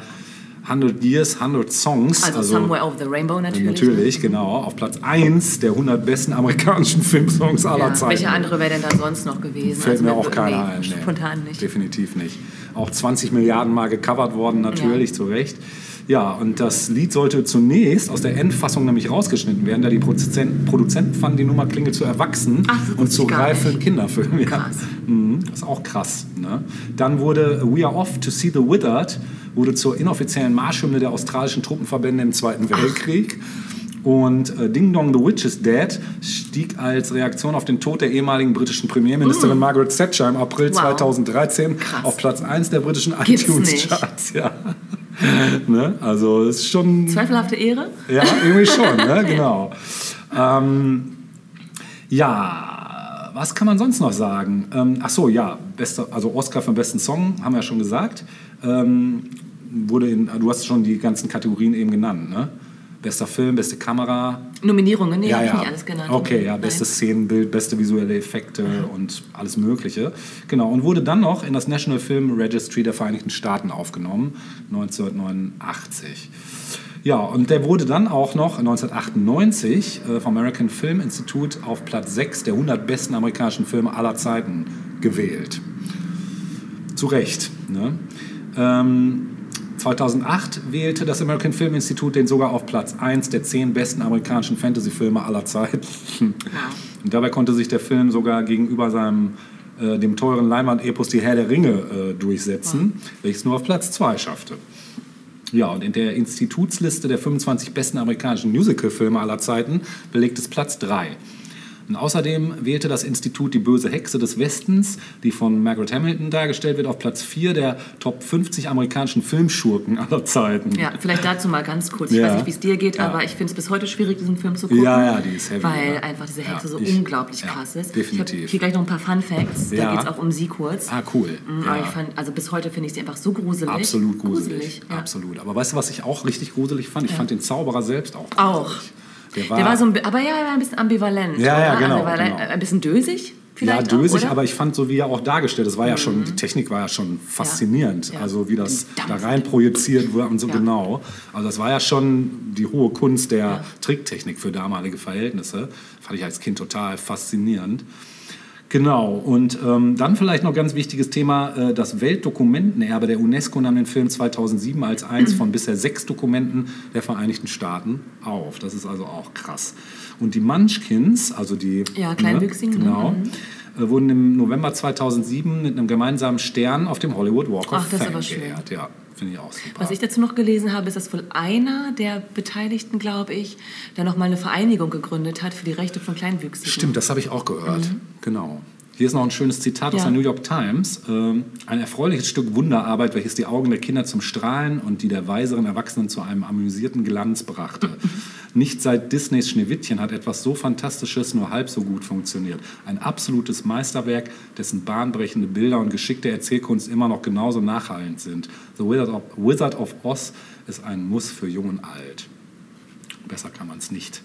Speaker 2: 100 Years, 100 Songs.
Speaker 1: Also, Somewhere Over the Rainbow natürlich.
Speaker 2: Natürlich, genau. Auf Platz 1 der 100 besten amerikanischen Filmsongs aller
Speaker 1: Ja,
Speaker 2: Zeiten.
Speaker 1: welche andere wäre denn da sonst noch gewesen?
Speaker 2: Fällt
Speaker 1: Also,
Speaker 2: mir auch
Speaker 1: nee,
Speaker 2: keiner ein. nee.
Speaker 1: Spontan nicht.
Speaker 2: Definitiv nicht. Auch 20 Milliarden Mal gecovert worden, natürlich,
Speaker 1: Ja.
Speaker 2: zu Recht. Ja, und das Lied sollte zunächst aus der Endfassung nämlich rausgeschnitten werden, da die Produzenten, Produzenten fanden die Nummer klinge zu erwachsen
Speaker 1: Ach,
Speaker 2: und zu reif für einen Kinderfilm. Ja.
Speaker 1: Krass.
Speaker 2: Mhm, das ist auch krass. Ne? Dann wurde We Are Off to See the Withered wurde zur inoffiziellen Marschhymne der australischen Truppenverbände im Zweiten Weltkrieg. Und äh, Ding Dong the Witch is Dead stieg als Reaktion auf den Tod der ehemaligen britischen Premierministerin Margaret Thatcher im April
Speaker 1: Mm. Wow.
Speaker 2: 2013
Speaker 1: Krass.
Speaker 2: auf Platz 1 der britischen iTunes-Charts. Ja. ne? Also es ist schon...
Speaker 1: Zweifelhafte Ehre?
Speaker 2: Ja, irgendwie schon, ne? genau. Ähm, ja, was kann man sonst noch sagen? Ähm, ach so, ja, bester, also Oscar für den besten Song, haben wir ja schon gesagt. Ähm, wurde in, du hast schon die ganzen Kategorien eben genannt, ne? Bester Film, beste Kamera.
Speaker 1: Nominierungen? Nee,
Speaker 2: ja,
Speaker 1: hab ich
Speaker 2: ja.
Speaker 1: nicht alles genannt.
Speaker 2: Okay, ja,
Speaker 1: Nein.
Speaker 2: bestes Szenenbild, beste visuelle Effekte und alles Mögliche. Genau, und wurde dann noch in das National Film Registry der Vereinigten Staaten aufgenommen, 1989. Ja, und der wurde dann auch noch 1998 äh, vom American Film Institute auf Platz 6 der 100 besten amerikanischen Filme aller Zeiten gewählt. Zu Recht. Ne? Ähm, 2008 wählte das American Film Institute den sogar auf Platz 1 der 10 besten amerikanischen Fantasy-Filme aller Zeiten. Und dabei konnte sich der Film sogar gegenüber seinem äh, dem teuren Leinwand-Epos Die Herr der Ringe äh, durchsetzen, welches nur auf Platz 2 schaffte. Ja, und in der Institutsliste der 25 besten amerikanischen Musical-Filme aller Zeiten belegt es Platz 3. Und außerdem wählte das Institut die böse Hexe des Westens, die von Margaret Hamilton dargestellt wird, auf Platz 4 der Top 50 amerikanischen Filmschurken aller Zeiten.
Speaker 1: Ja, vielleicht dazu mal ganz kurz. Ich
Speaker 2: Ja.
Speaker 1: weiß nicht, wie es dir geht,
Speaker 2: Ja.
Speaker 1: aber ich finde es bis heute schwierig, diesen Film zu gucken.
Speaker 2: Ja, ja, die ist heavy,
Speaker 1: Weil
Speaker 2: ja.
Speaker 1: einfach diese Hexe so
Speaker 2: ich-
Speaker 1: unglaublich krass ist.
Speaker 2: definitiv.
Speaker 1: Ich habe hier gleich noch ein paar Fun Facts. Da geht es auch um sie kurz.
Speaker 2: Ah, cool.
Speaker 1: Mhm. Aber ich fand, also bis heute finde ich sie einfach so gruselig.
Speaker 2: Absolut gruselig.
Speaker 1: ja.
Speaker 2: Absolut. Aber weißt du, was ich auch richtig gruselig fand? Ich fand den Zauberer selbst auch gruselig.
Speaker 1: Auch.
Speaker 2: Der war,
Speaker 1: Der war so ein, aber ja, er war ein bisschen ambivalent.
Speaker 2: Ja, ja, genau,
Speaker 1: war
Speaker 2: genau.
Speaker 1: Ein bisschen dösig
Speaker 2: ja,
Speaker 1: vielleicht
Speaker 2: dösig,
Speaker 1: auch? Mhm.
Speaker 2: aber ich fand so, wie er auch dargestellt ist, war ja schon, die Technik war ja schon faszinierend.
Speaker 1: Ja.
Speaker 2: Also wie das da rein projiziert wurde und so
Speaker 1: Ja.
Speaker 2: genau. Also das war ja schon die hohe Kunst der
Speaker 1: Ja.
Speaker 2: Tricktechnik für damalige Verhältnisse. Fand ich als Kind total faszinierend. Genau, und ähm, dann vielleicht noch ganz wichtiges Thema, äh, das Weltdokumentenerbe der UNESCO nahm den Film 2007 als eins von bisher sechs Dokumenten der Vereinigten Staaten auf. Das ist also auch krass. Und die Munchkins, also die...
Speaker 1: Ja, Kleinwüchsigen, ne?
Speaker 2: Genau, äh, wurden im November 2007 mit einem gemeinsamen Stern auf dem Hollywood Walk of
Speaker 1: Ach,
Speaker 2: Fame geehrt. Ja, finde ich auch super.
Speaker 1: Was ich dazu noch gelesen habe, ist, dass wohl einer der Beteiligten, glaube ich, da nochmal eine Vereinigung gegründet hat für die Rechte von Kleinwüchsigen.
Speaker 2: Stimmt, das habe ich auch gehört. Genau. Hier ist noch ein schönes Zitat aus.
Speaker 1: Ja.
Speaker 2: der New York Times. Ähm, ein erfreuliches Stück Wunderarbeit, welches die Augen der Kinder zum Strahlen und die der weiseren Erwachsenen zu einem amüsierten Glanz brachte. Nicht seit Disneys Schneewittchen hat etwas so Fantastisches nur halb so gut funktioniert. Ein absolutes Meisterwerk, dessen bahnbrechende Bilder und geschickte Erzählkunst immer noch genauso nachhallend sind. The Wizard of, Wizard of Oz ist ein Muss für Jung und Alt. Besser kann man es nicht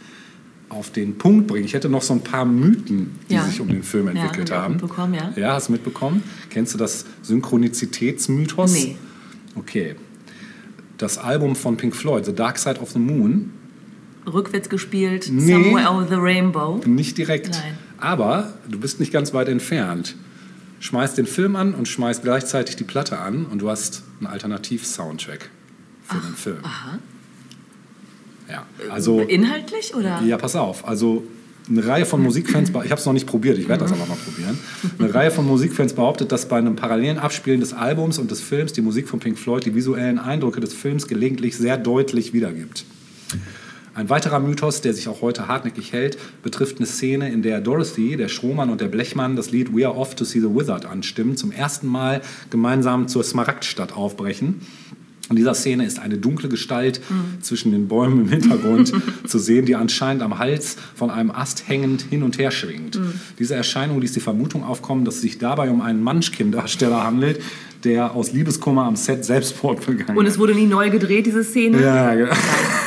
Speaker 2: auf den Punkt bringen. Ich hätte noch so ein paar Mythen, die
Speaker 1: Ja.
Speaker 2: sich um den Film
Speaker 1: Ja,
Speaker 2: entwickelt
Speaker 1: auch
Speaker 2: haben.
Speaker 1: mitbekommen, ja.
Speaker 2: Ja, hast du mitbekommen? Kennst du das Synchronizitätsmythos?
Speaker 1: Nee.
Speaker 2: Okay. Das Album von Pink Floyd, The Dark Side of the Moon,
Speaker 1: Rückwärts gespielt,
Speaker 2: Nee.
Speaker 1: Somewhere Over the Rainbow.
Speaker 2: nicht direkt.
Speaker 1: Nein.
Speaker 2: Aber du bist nicht ganz weit entfernt. Schmeißt den Film an und schmeißt gleichzeitig die Platte an und du hast einen Alternativ-Soundtrack für den Film.
Speaker 1: Aha.
Speaker 2: Ja, also
Speaker 1: Inhaltlich oder?
Speaker 2: Ja, pass auf. Also eine Reihe von Musikfans, ich habe es noch nicht probiert, ich werde das aber mal probieren. Eine Reihe von Musikfans behauptet, dass bei einem parallelen Abspielen des Albums und des Films die Musik von Pink Floyd die visuellen Eindrücke des Films gelegentlich sehr deutlich wiedergibt. Ein weiterer Mythos, der sich auch heute hartnäckig hält, betrifft eine Szene, in der Dorothy, der Strohmann und der Blechmann das Lied We Are Off to See the Wizard anstimmen, zum ersten Mal gemeinsam zur Smaragdstadt aufbrechen. In dieser Szene ist eine dunkle Gestalt zwischen den Bäumen im Hintergrund zu sehen, die anscheinend am Hals von einem Ast hängend hin und her schwingt. Diese Erscheinung ließ die Vermutung aufkommen, dass es sich dabei um einen Munchkin-Darsteller handelt, der aus Liebeskummer am Set Selbstmord begangen
Speaker 1: Und es wurde nie neu gedreht, diese Szene?
Speaker 2: Ja, genau.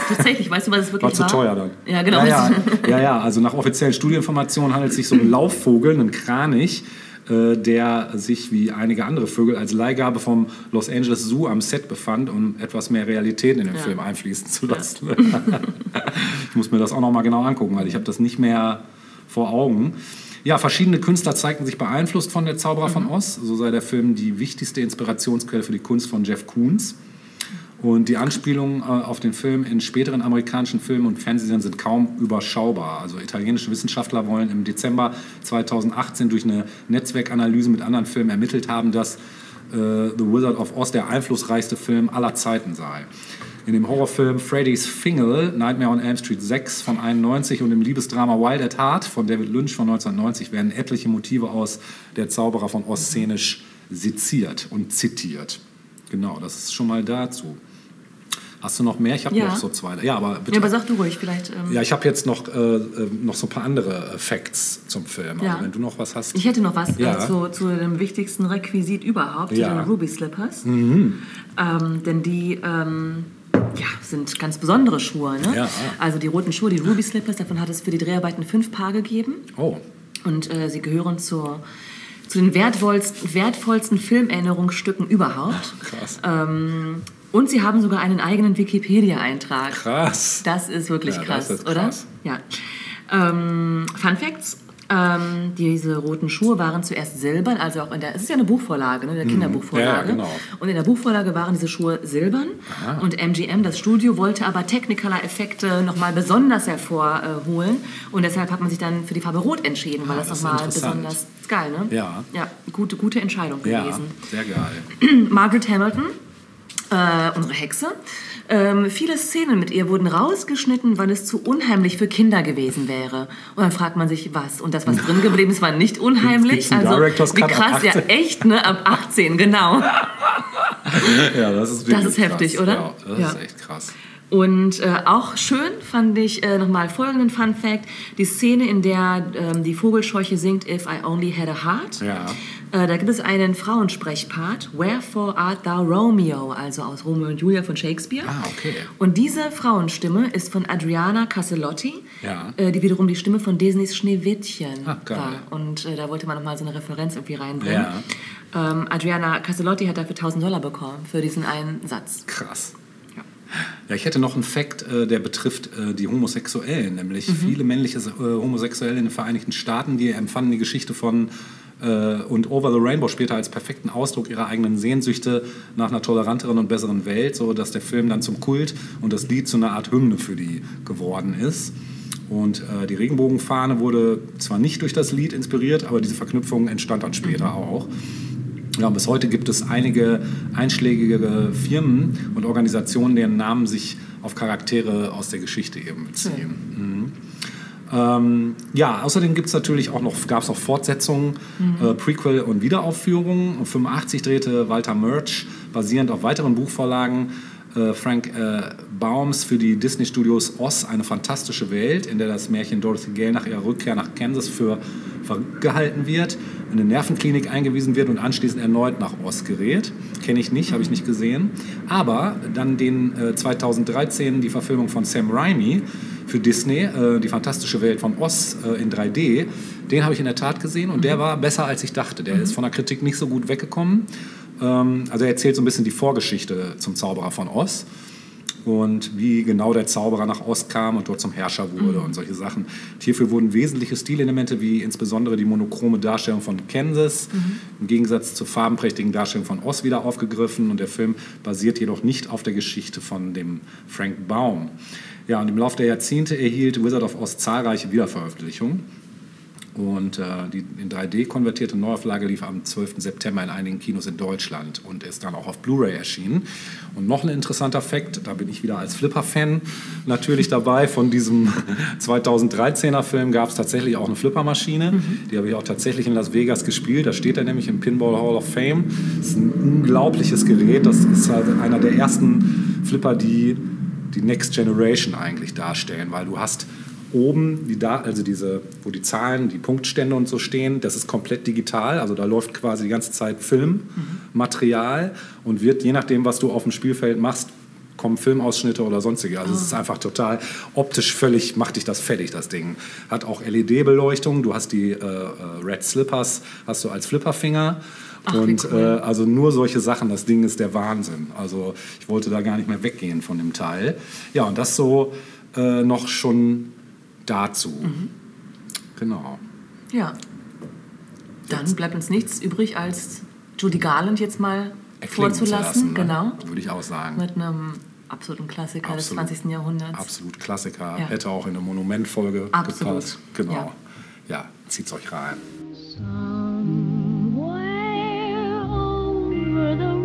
Speaker 1: Tatsächlich, weißt du, was es wirklich
Speaker 2: War
Speaker 1: war?
Speaker 2: zu teuer dann.
Speaker 1: Ja, genau.
Speaker 2: Ja, ja, ja, ja, also nach offiziellen Studieninformationen handelt es sich um einen Laufvogel, einen Kranich, der sich wie einige andere Vögel als Leihgabe vom Los Angeles Zoo am Set befand, um etwas mehr Realität in den
Speaker 1: Ja.
Speaker 2: Film einfließen zu lassen. ich muss mir das auch noch mal genau angucken, weil ich habe das nicht mehr vor Augen. Ja, verschiedene Künstler zeigten sich beeinflusst von Der Zauberer
Speaker 1: Mhm.
Speaker 2: von Oz. So sei der Film die wichtigste Inspirationsquelle für die Kunst von Jeff Koons. Und die Anspielungen äh, auf den Film in späteren amerikanischen Filmen und Fernsehserien sind kaum überschaubar. Also italienische Wissenschaftler wollen im Dezember 2018 durch eine Netzwerkanalyse mit anderen Filmen ermittelt haben, dass äh, The Wizard of Oz der einflussreichste Film aller Zeiten sei. In dem Horrorfilm Freddy's Fingal, Nightmare on Elm Street 6 von 91 und im Liebesdrama Wild at Heart von David Lynch von 1990 werden etliche Motive aus Der Zauberer von Oz szenisch seziert und zitiert. Genau, das ist schon mal dazu. Hast du noch mehr? Ich habe
Speaker 1: Ja.
Speaker 2: noch so zwei. Ja, aber bitte.
Speaker 1: Ja, aber sag du ruhig, vielleicht. Ähm,
Speaker 2: Ja, ich habe jetzt noch, äh, äh, noch so ein paar andere äh, Facts zum Film.
Speaker 1: Ja.
Speaker 2: Also wenn du noch was hast.
Speaker 1: Ich hätte noch was
Speaker 2: Ja.
Speaker 1: äh, zu, zu dem wichtigsten Requisit überhaupt,
Speaker 2: Ja. Mhm.
Speaker 1: den Ruby Slippers. Ähm, denn die ähm, ja, sind ganz besondere Schuhe. Ne?
Speaker 2: Ja.
Speaker 1: Also die roten Schuhe, die Ruby Slippers, davon hat es für die Dreharbeiten fünf Paar gegeben.
Speaker 2: Oh,
Speaker 1: Und äh, sie gehören zur, zu den wertvollsten, wertvollsten Filmerinnerungsstücken überhaupt.
Speaker 2: krass.
Speaker 1: Ähm, und sie haben sogar einen eigenen Wikipedia-Eintrag.
Speaker 2: krass.
Speaker 1: Das ist wirklich
Speaker 2: Ja,
Speaker 1: krass,
Speaker 2: ist
Speaker 1: oder?
Speaker 2: krass.
Speaker 1: Ja. Ähm, Fun Facts. Ähm, diese roten Schuhe waren zuerst silbern, also auch in der, es ist ja eine Buchvorlage, ne, eine Kinderbuchvorlage.
Speaker 2: Mhm. Ja, genau.
Speaker 1: Und in der Buchvorlage waren diese Schuhe silbern. Und MGM, das Studio, wollte aber Technicolor-Effekte nochmal besonders hervorholen. Und deshalb hat man sich dann für die Farbe Rot entschieden, weil
Speaker 2: Ah,
Speaker 1: das,
Speaker 2: das
Speaker 1: nochmal besonders ist geil, ne?
Speaker 2: Ja.
Speaker 1: Ja, gute, gute Entscheidung
Speaker 2: Ja,
Speaker 1: gewesen.
Speaker 2: sehr geil.
Speaker 1: Margaret Hamilton, äh, unsere Hexe, Ähm, viele Szenen mit ihr wurden rausgeschnitten, weil es zu unheimlich für Kinder gewesen wäre. Und dann fragt man sich, was? Und das, was drin geblieben ist, war nicht unheimlich. Also, wie krass, ja,
Speaker 2: 18?
Speaker 1: echt, ne? Ab 18, genau.
Speaker 2: Ja, das ist
Speaker 1: Das ist heftig,
Speaker 2: krass.
Speaker 1: oder?
Speaker 2: Ja, das
Speaker 1: Ja.
Speaker 2: ist echt krass.
Speaker 1: Und äh, auch schön fand ich äh, nochmal folgenden Fun Fact: Die Szene, in der ähm, die Vogelscheuche singt If I Only Had a Heart.
Speaker 2: Ja.
Speaker 1: Äh, da gibt es einen Frauensprechpart, Wherefore art thou Romeo, also aus Romeo und Julia von Shakespeare.
Speaker 2: Ah, okay.
Speaker 1: Und diese Frauenstimme ist von Adriana Caselotti,
Speaker 2: Ja.
Speaker 1: äh, die wiederum die Stimme von Disneys Schneewittchen
Speaker 2: geil.
Speaker 1: war. Und äh, da wollte man nochmal so eine Referenz irgendwie reinbringen.
Speaker 2: Ja.
Speaker 1: Ähm, Adriana Caselotti hat dafür 1000 Dollar bekommen für diesen einen Satz.
Speaker 2: Krass.
Speaker 1: Ja.
Speaker 2: Ich hätte noch einen Fakt, äh, der betrifft äh, die Homosexuellen, nämlich viele männliche äh, Homosexuelle in den Vereinigten Staaten, die empfanden die Geschichte von und Over the Rainbow später als perfekten Ausdruck ihrer eigenen Sehnsüchte nach einer toleranteren und besseren Welt, so dass der Film dann zum Kult und das Lied zu einer Art Hymne für die geworden ist. Und äh, die Regenbogenfahne wurde zwar nicht durch das Lied inspiriert, aber diese Verknüpfung entstand dann später auch. Ja, und bis heute gibt es einige einschlägige Firmen und Organisationen, deren Namen sich auf Charaktere aus der Geschichte eben beziehen. Mhm. Ähm, ja, außerdem gibt es natürlich auch noch, gab es auch Fortsetzungen, äh, Prequel und Wiederaufführungen. Und 85 drehte Walter Murch basierend auf weiteren Buchvorlagen äh, Frank äh, Baums für die Disney Studios Oz eine fantastische Welt, in der das Märchen Dorothy Gale nach ihrer Rückkehr nach Kansas für verrückt gehalten wird, in eine Nervenklinik eingewiesen wird und anschließend erneut nach Oz gerät. Kenne ich nicht, habe ich nicht gesehen. Aber dann den äh, 2013 die Verfilmung von Sam Raimi für Disney, äh, die fantastische Welt von Oz äh, in 3D, den habe ich in der Tat gesehen und der war besser als ich dachte. Der ist von der Kritik nicht so gut weggekommen. Ähm, also er erzählt so ein bisschen die Vorgeschichte zum Zauberer von Oz und wie genau der Zauberer nach Ost kam und dort zum Herrscher wurde und solche Sachen. Und hierfür wurden wesentliche Stilelemente wie insbesondere die monochrome Darstellung von Kansas im Gegensatz zur farbenprächtigen Darstellung von Oz wieder aufgegriffen und der Film basiert jedoch nicht auf der Geschichte von dem Frank Baum. Ja, und im Laufe der Jahrzehnte erhielt Wizard of Oz zahlreiche Wiederveröffentlichungen. Und äh, die in 3D konvertierte Neuauflage lief am 12. September in einigen Kinos in Deutschland und ist dann auch auf Blu-ray erschienen. Und noch ein interessanter Fakt, da bin ich wieder als Flipper-Fan natürlich dabei. Von diesem 2013er Film gab es tatsächlich auch eine Flippermaschine. Die habe ich auch tatsächlich in Las Vegas gespielt. Da steht er nämlich im Pinball Hall of Fame. Das ist ein unglaubliches Gerät. Das ist halt einer der ersten Flipper, die die Next Generation eigentlich darstellen, weil du hast oben die da also diese wo die Zahlen die Punktstände und so stehen das ist komplett digital. Also da läuft quasi die ganze Zeit Filmmaterial und wird je nachdem was du auf dem Spielfeld machst kommen Filmausschnitte oder sonstige. Also es ist einfach total optisch völlig macht dich das fertig das Ding. Hat auch LED Beleuchtung du hast die äh, äh, Red Slippers hast du als Flipperfinger
Speaker 1: Ach, wie
Speaker 2: und
Speaker 1: cool.
Speaker 2: äh, also nur solche Sachen, das Ding ist der Wahnsinn. Also ich wollte da gar nicht mehr weggehen von dem Teil. Ja, und das so äh, noch schon dazu.
Speaker 1: Mhm.
Speaker 2: Genau.
Speaker 1: Ja. Dann bleibt uns nichts übrig, als Judy Garland jetzt mal
Speaker 2: Erklingen zu
Speaker 1: vorzulassen.
Speaker 2: lassen, ne?
Speaker 1: Genau.
Speaker 2: Würde ich auch sagen.
Speaker 1: Mit einem absoluten Klassiker
Speaker 2: Absolut.
Speaker 1: des 20. Jahrhunderts.
Speaker 2: Absolut Klassiker.
Speaker 1: Ja.
Speaker 2: Hätte auch in eine Monumentfolge
Speaker 1: Absolut.
Speaker 2: gepasst. Genau.
Speaker 1: Ja.
Speaker 2: Ja, zieht's euch rein.
Speaker 4: Somewhere over the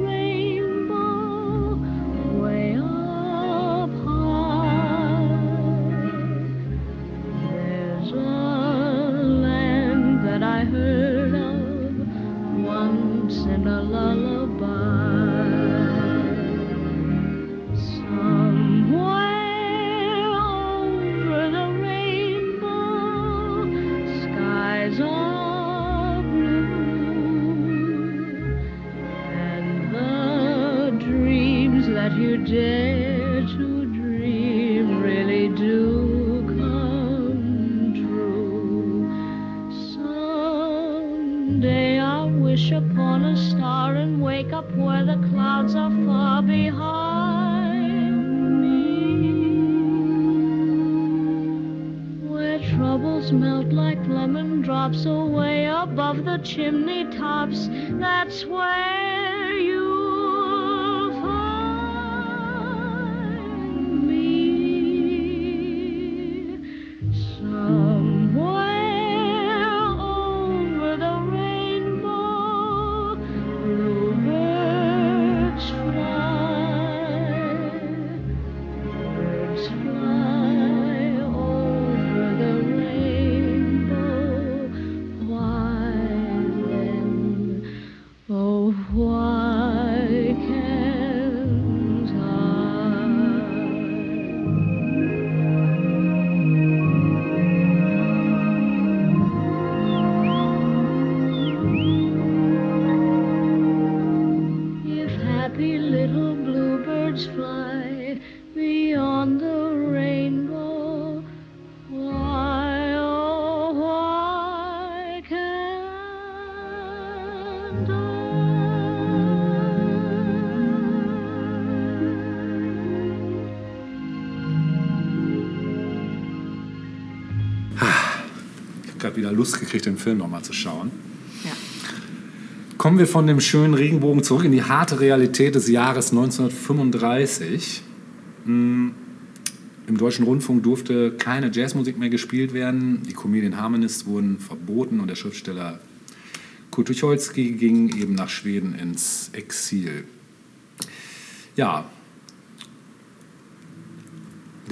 Speaker 2: Lust gekriegt, den Film nochmal zu schauen.
Speaker 1: Ja.
Speaker 2: Kommen wir von dem schönen Regenbogen zurück in die harte Realität des Jahres 1935. Mm, Im Deutschen Rundfunk durfte keine Jazzmusik mehr gespielt werden. Die Comedian Harmonists wurden verboten und der Schriftsteller Kurt Tucholsky ging eben nach Schweden ins Exil. Ja,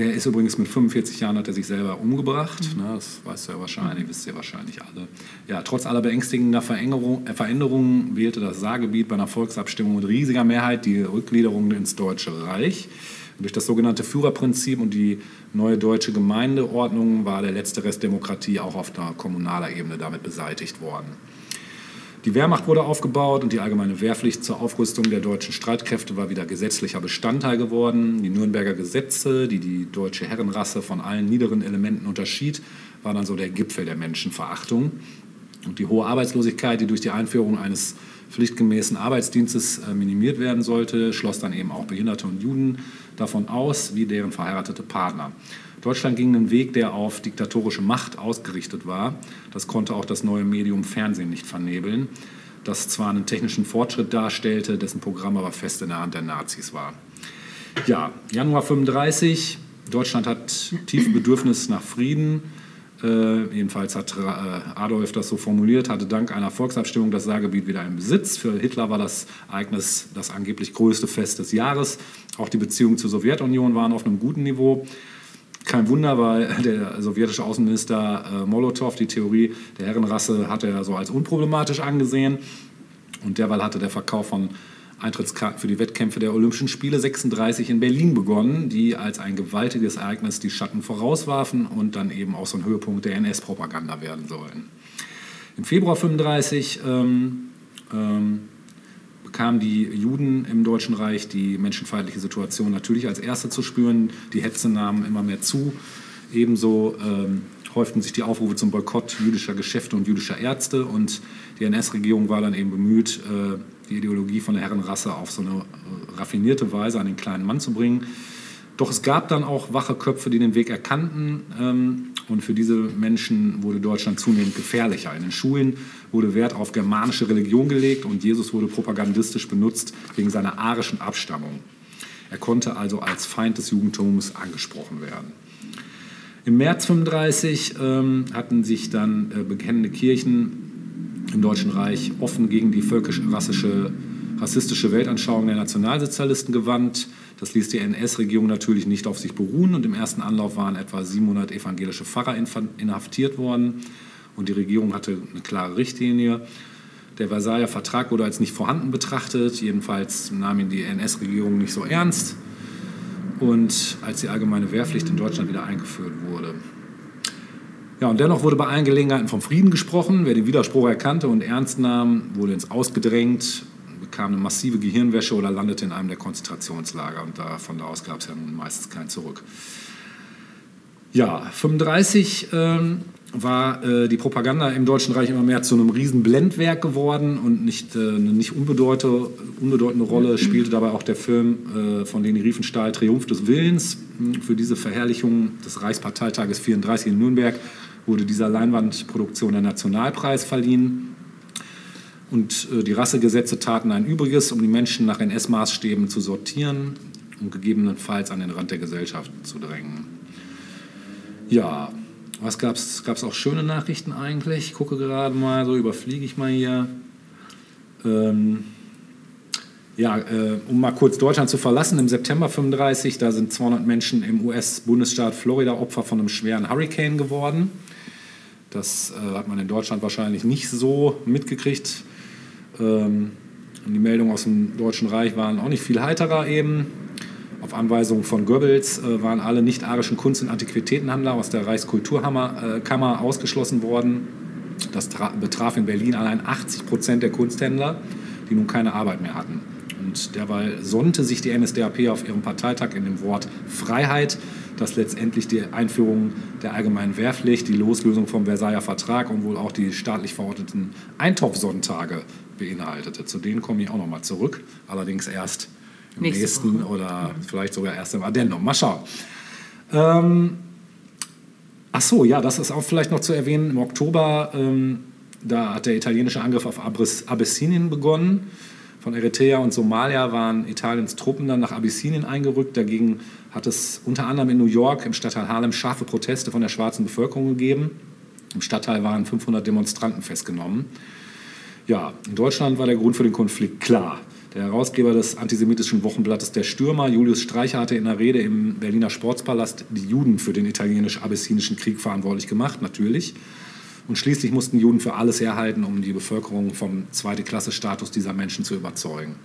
Speaker 2: der ist übrigens mit 45 Jahren hat er sich selber umgebracht. Ne, das weißt du ja wahrscheinlich, wisst ihr wahrscheinlich alle. Ja, trotz aller beängstigender äh, Veränderungen wählte das Saargebiet bei einer Volksabstimmung mit riesiger Mehrheit die Rückgliederung ins Deutsche Reich. Durch das sogenannte Führerprinzip und die neue deutsche Gemeindeordnung war der letzte Rest Demokratie auch auf der kommunaler Ebene damit beseitigt worden. Die Wehrmacht wurde aufgebaut und die allgemeine Wehrpflicht zur Aufrüstung der deutschen Streitkräfte war wieder gesetzlicher Bestandteil geworden. Die Nürnberger Gesetze, die die deutsche Herrenrasse von allen niederen Elementen unterschied, waren dann so der Gipfel der Menschenverachtung. Und die hohe Arbeitslosigkeit, die durch die Einführung eines pflichtgemäßen Arbeitsdienstes äh, minimiert werden sollte, schloss dann eben auch Behinderte und Juden davon aus, wie deren verheiratete Partner. Deutschland ging einen Weg, der auf diktatorische Macht ausgerichtet war. Das konnte auch das neue Medium Fernsehen nicht vernebeln, das zwar einen technischen Fortschritt darstellte, dessen Programm aber fest in der Hand der Nazis war. Ja, Januar 35. Deutschland hat tief Bedürfnis nach Frieden. Äh, jedenfalls hat äh, Adolf das so formuliert, hatte dank einer Volksabstimmung das Saargebiet wieder in Besitz. Für Hitler war das Ereignis das angeblich größte Fest des Jahres. Auch die Beziehungen zur Sowjetunion waren auf einem guten Niveau. Kein Wunder, weil der sowjetische Außenminister äh, Molotow die Theorie der Herrenrasse hatte er so als unproblematisch angesehen. Und derweil hatte der Verkauf von Eintrittskarten für die Wettkämpfe der Olympischen Spiele 36 in Berlin begonnen, die als ein gewaltiges Ereignis die Schatten vorauswarfen und dann eben auch so ein Höhepunkt der NS-Propaganda werden sollen. Im Februar 35 ähm, ähm, bekamen die Juden im Deutschen Reich die menschenfeindliche Situation natürlich als erste zu spüren. Die Hetze nahmen immer mehr zu. Ebenso ähm, häuften sich die Aufrufe zum Boykott jüdischer Geschäfte und jüdischer Ärzte. Und die NS-Regierung war dann eben bemüht, äh, die Ideologie von der Herrenrasse auf so eine äh, raffinierte Weise an den kleinen Mann zu bringen. Doch es gab dann auch wache Köpfe, die den Weg erkannten. Ähm, und für diese Menschen wurde Deutschland zunehmend gefährlicher. In den Schulen wurde Wert auf germanische Religion gelegt und Jesus wurde propagandistisch benutzt wegen seiner arischen Abstammung. Er konnte also als Feind des Judentums angesprochen werden. Im März 35 ähm, hatten sich dann äh, bekennende Kirchen im Deutschen Reich offen gegen die völkisch-rassische rassistische Weltanschauung der Nationalsozialisten gewandt. Das ließ die NS-Regierung natürlich nicht auf sich beruhen und im ersten Anlauf waren etwa 700 evangelische Pfarrer inhaftiert worden und die Regierung hatte eine klare Richtlinie. Der Versailler Vertrag wurde als nicht vorhanden betrachtet, jedenfalls nahm ihn die NS-Regierung nicht so ernst und als die allgemeine Wehrpflicht in Deutschland wieder eingeführt wurde. Ja, und dennoch wurde bei allen Gelegenheiten vom Frieden gesprochen. Wer den Widerspruch erkannte und ernst nahm, wurde ins Ausgedrängt, bekam eine massive Gehirnwäsche oder landete in einem der Konzentrationslager. Und da, von da aus gab es ja nun meistens kein Zurück. Ja, 35 ähm, war äh, die Propaganda im Deutschen Reich immer mehr zu einem riesen Blendwerk geworden und nicht, äh, eine nicht unbedeutende, unbedeutende Rolle spielte dabei auch der Film äh, von Leni Riefenstahl Triumph des Willens. Für diese Verherrlichung des Reichsparteitages 34 in Nürnberg wurde dieser Leinwandproduktion der Nationalpreis verliehen. Und äh, die Rassegesetze taten ein Übriges, um die Menschen nach NS-Maßstäben zu sortieren und gegebenenfalls an den Rand der Gesellschaft zu drängen. Ja, was gab es? Auch schöne Nachrichten eigentlich? Ich gucke gerade mal, so überfliege ich mal hier. Ähm, ja, äh, um mal kurz Deutschland zu verlassen, im September 35, da sind 200 Menschen im US-Bundesstaat Florida Opfer von einem schweren Hurricane geworden. Das äh, hat man in Deutschland wahrscheinlich nicht so mitgekriegt. Ähm, die Meldungen aus dem Deutschen Reich waren auch nicht viel heiterer eben. Auf Anweisung von Goebbels äh, waren alle nicht-arischen Kunst- und Antiquitätenhandler aus der Reichskulturkammer äh, ausgeschlossen worden. Das tra- betraf in Berlin allein 80 Prozent der Kunsthändler, die nun keine Arbeit mehr hatten. Und derweil sonnte sich die NSDAP auf ihrem Parteitag in dem Wort Freiheit, das letztendlich die Einführung der allgemeinen Wehrpflicht, die Loslösung vom Versailler Vertrag und wohl auch die staatlich verordneten Eintopfsonntage beinhaltete. Zu denen komme ich auch noch mal zurück, allerdings erst im
Speaker 1: Nächste
Speaker 2: nächsten oder vielleicht sogar erst im Addendum. Mal schauen. Ähm, ach so, ja, das ist auch vielleicht noch zu erwähnen. Im Oktober, ähm, da hat der italienische Angriff auf Abyssinien begonnen. Von Eritrea und Somalia waren Italiens Truppen dann nach Abyssinien eingerückt. Dagegen hat es unter anderem in New York im Stadtteil Harlem scharfe Proteste von der schwarzen Bevölkerung gegeben. Im Stadtteil waren 500 Demonstranten festgenommen. Ja, in Deutschland war der Grund für den Konflikt klar. Der Herausgeber des antisemitischen Wochenblattes Der Stürmer, Julius Streicher, hatte in einer Rede im Berliner Sportspalast die Juden für den italienisch-abessinischen Krieg verantwortlich gemacht, natürlich. Und schließlich mussten Juden für alles herhalten, um die Bevölkerung vom Zweite-Klasse-Status dieser Menschen zu überzeugen.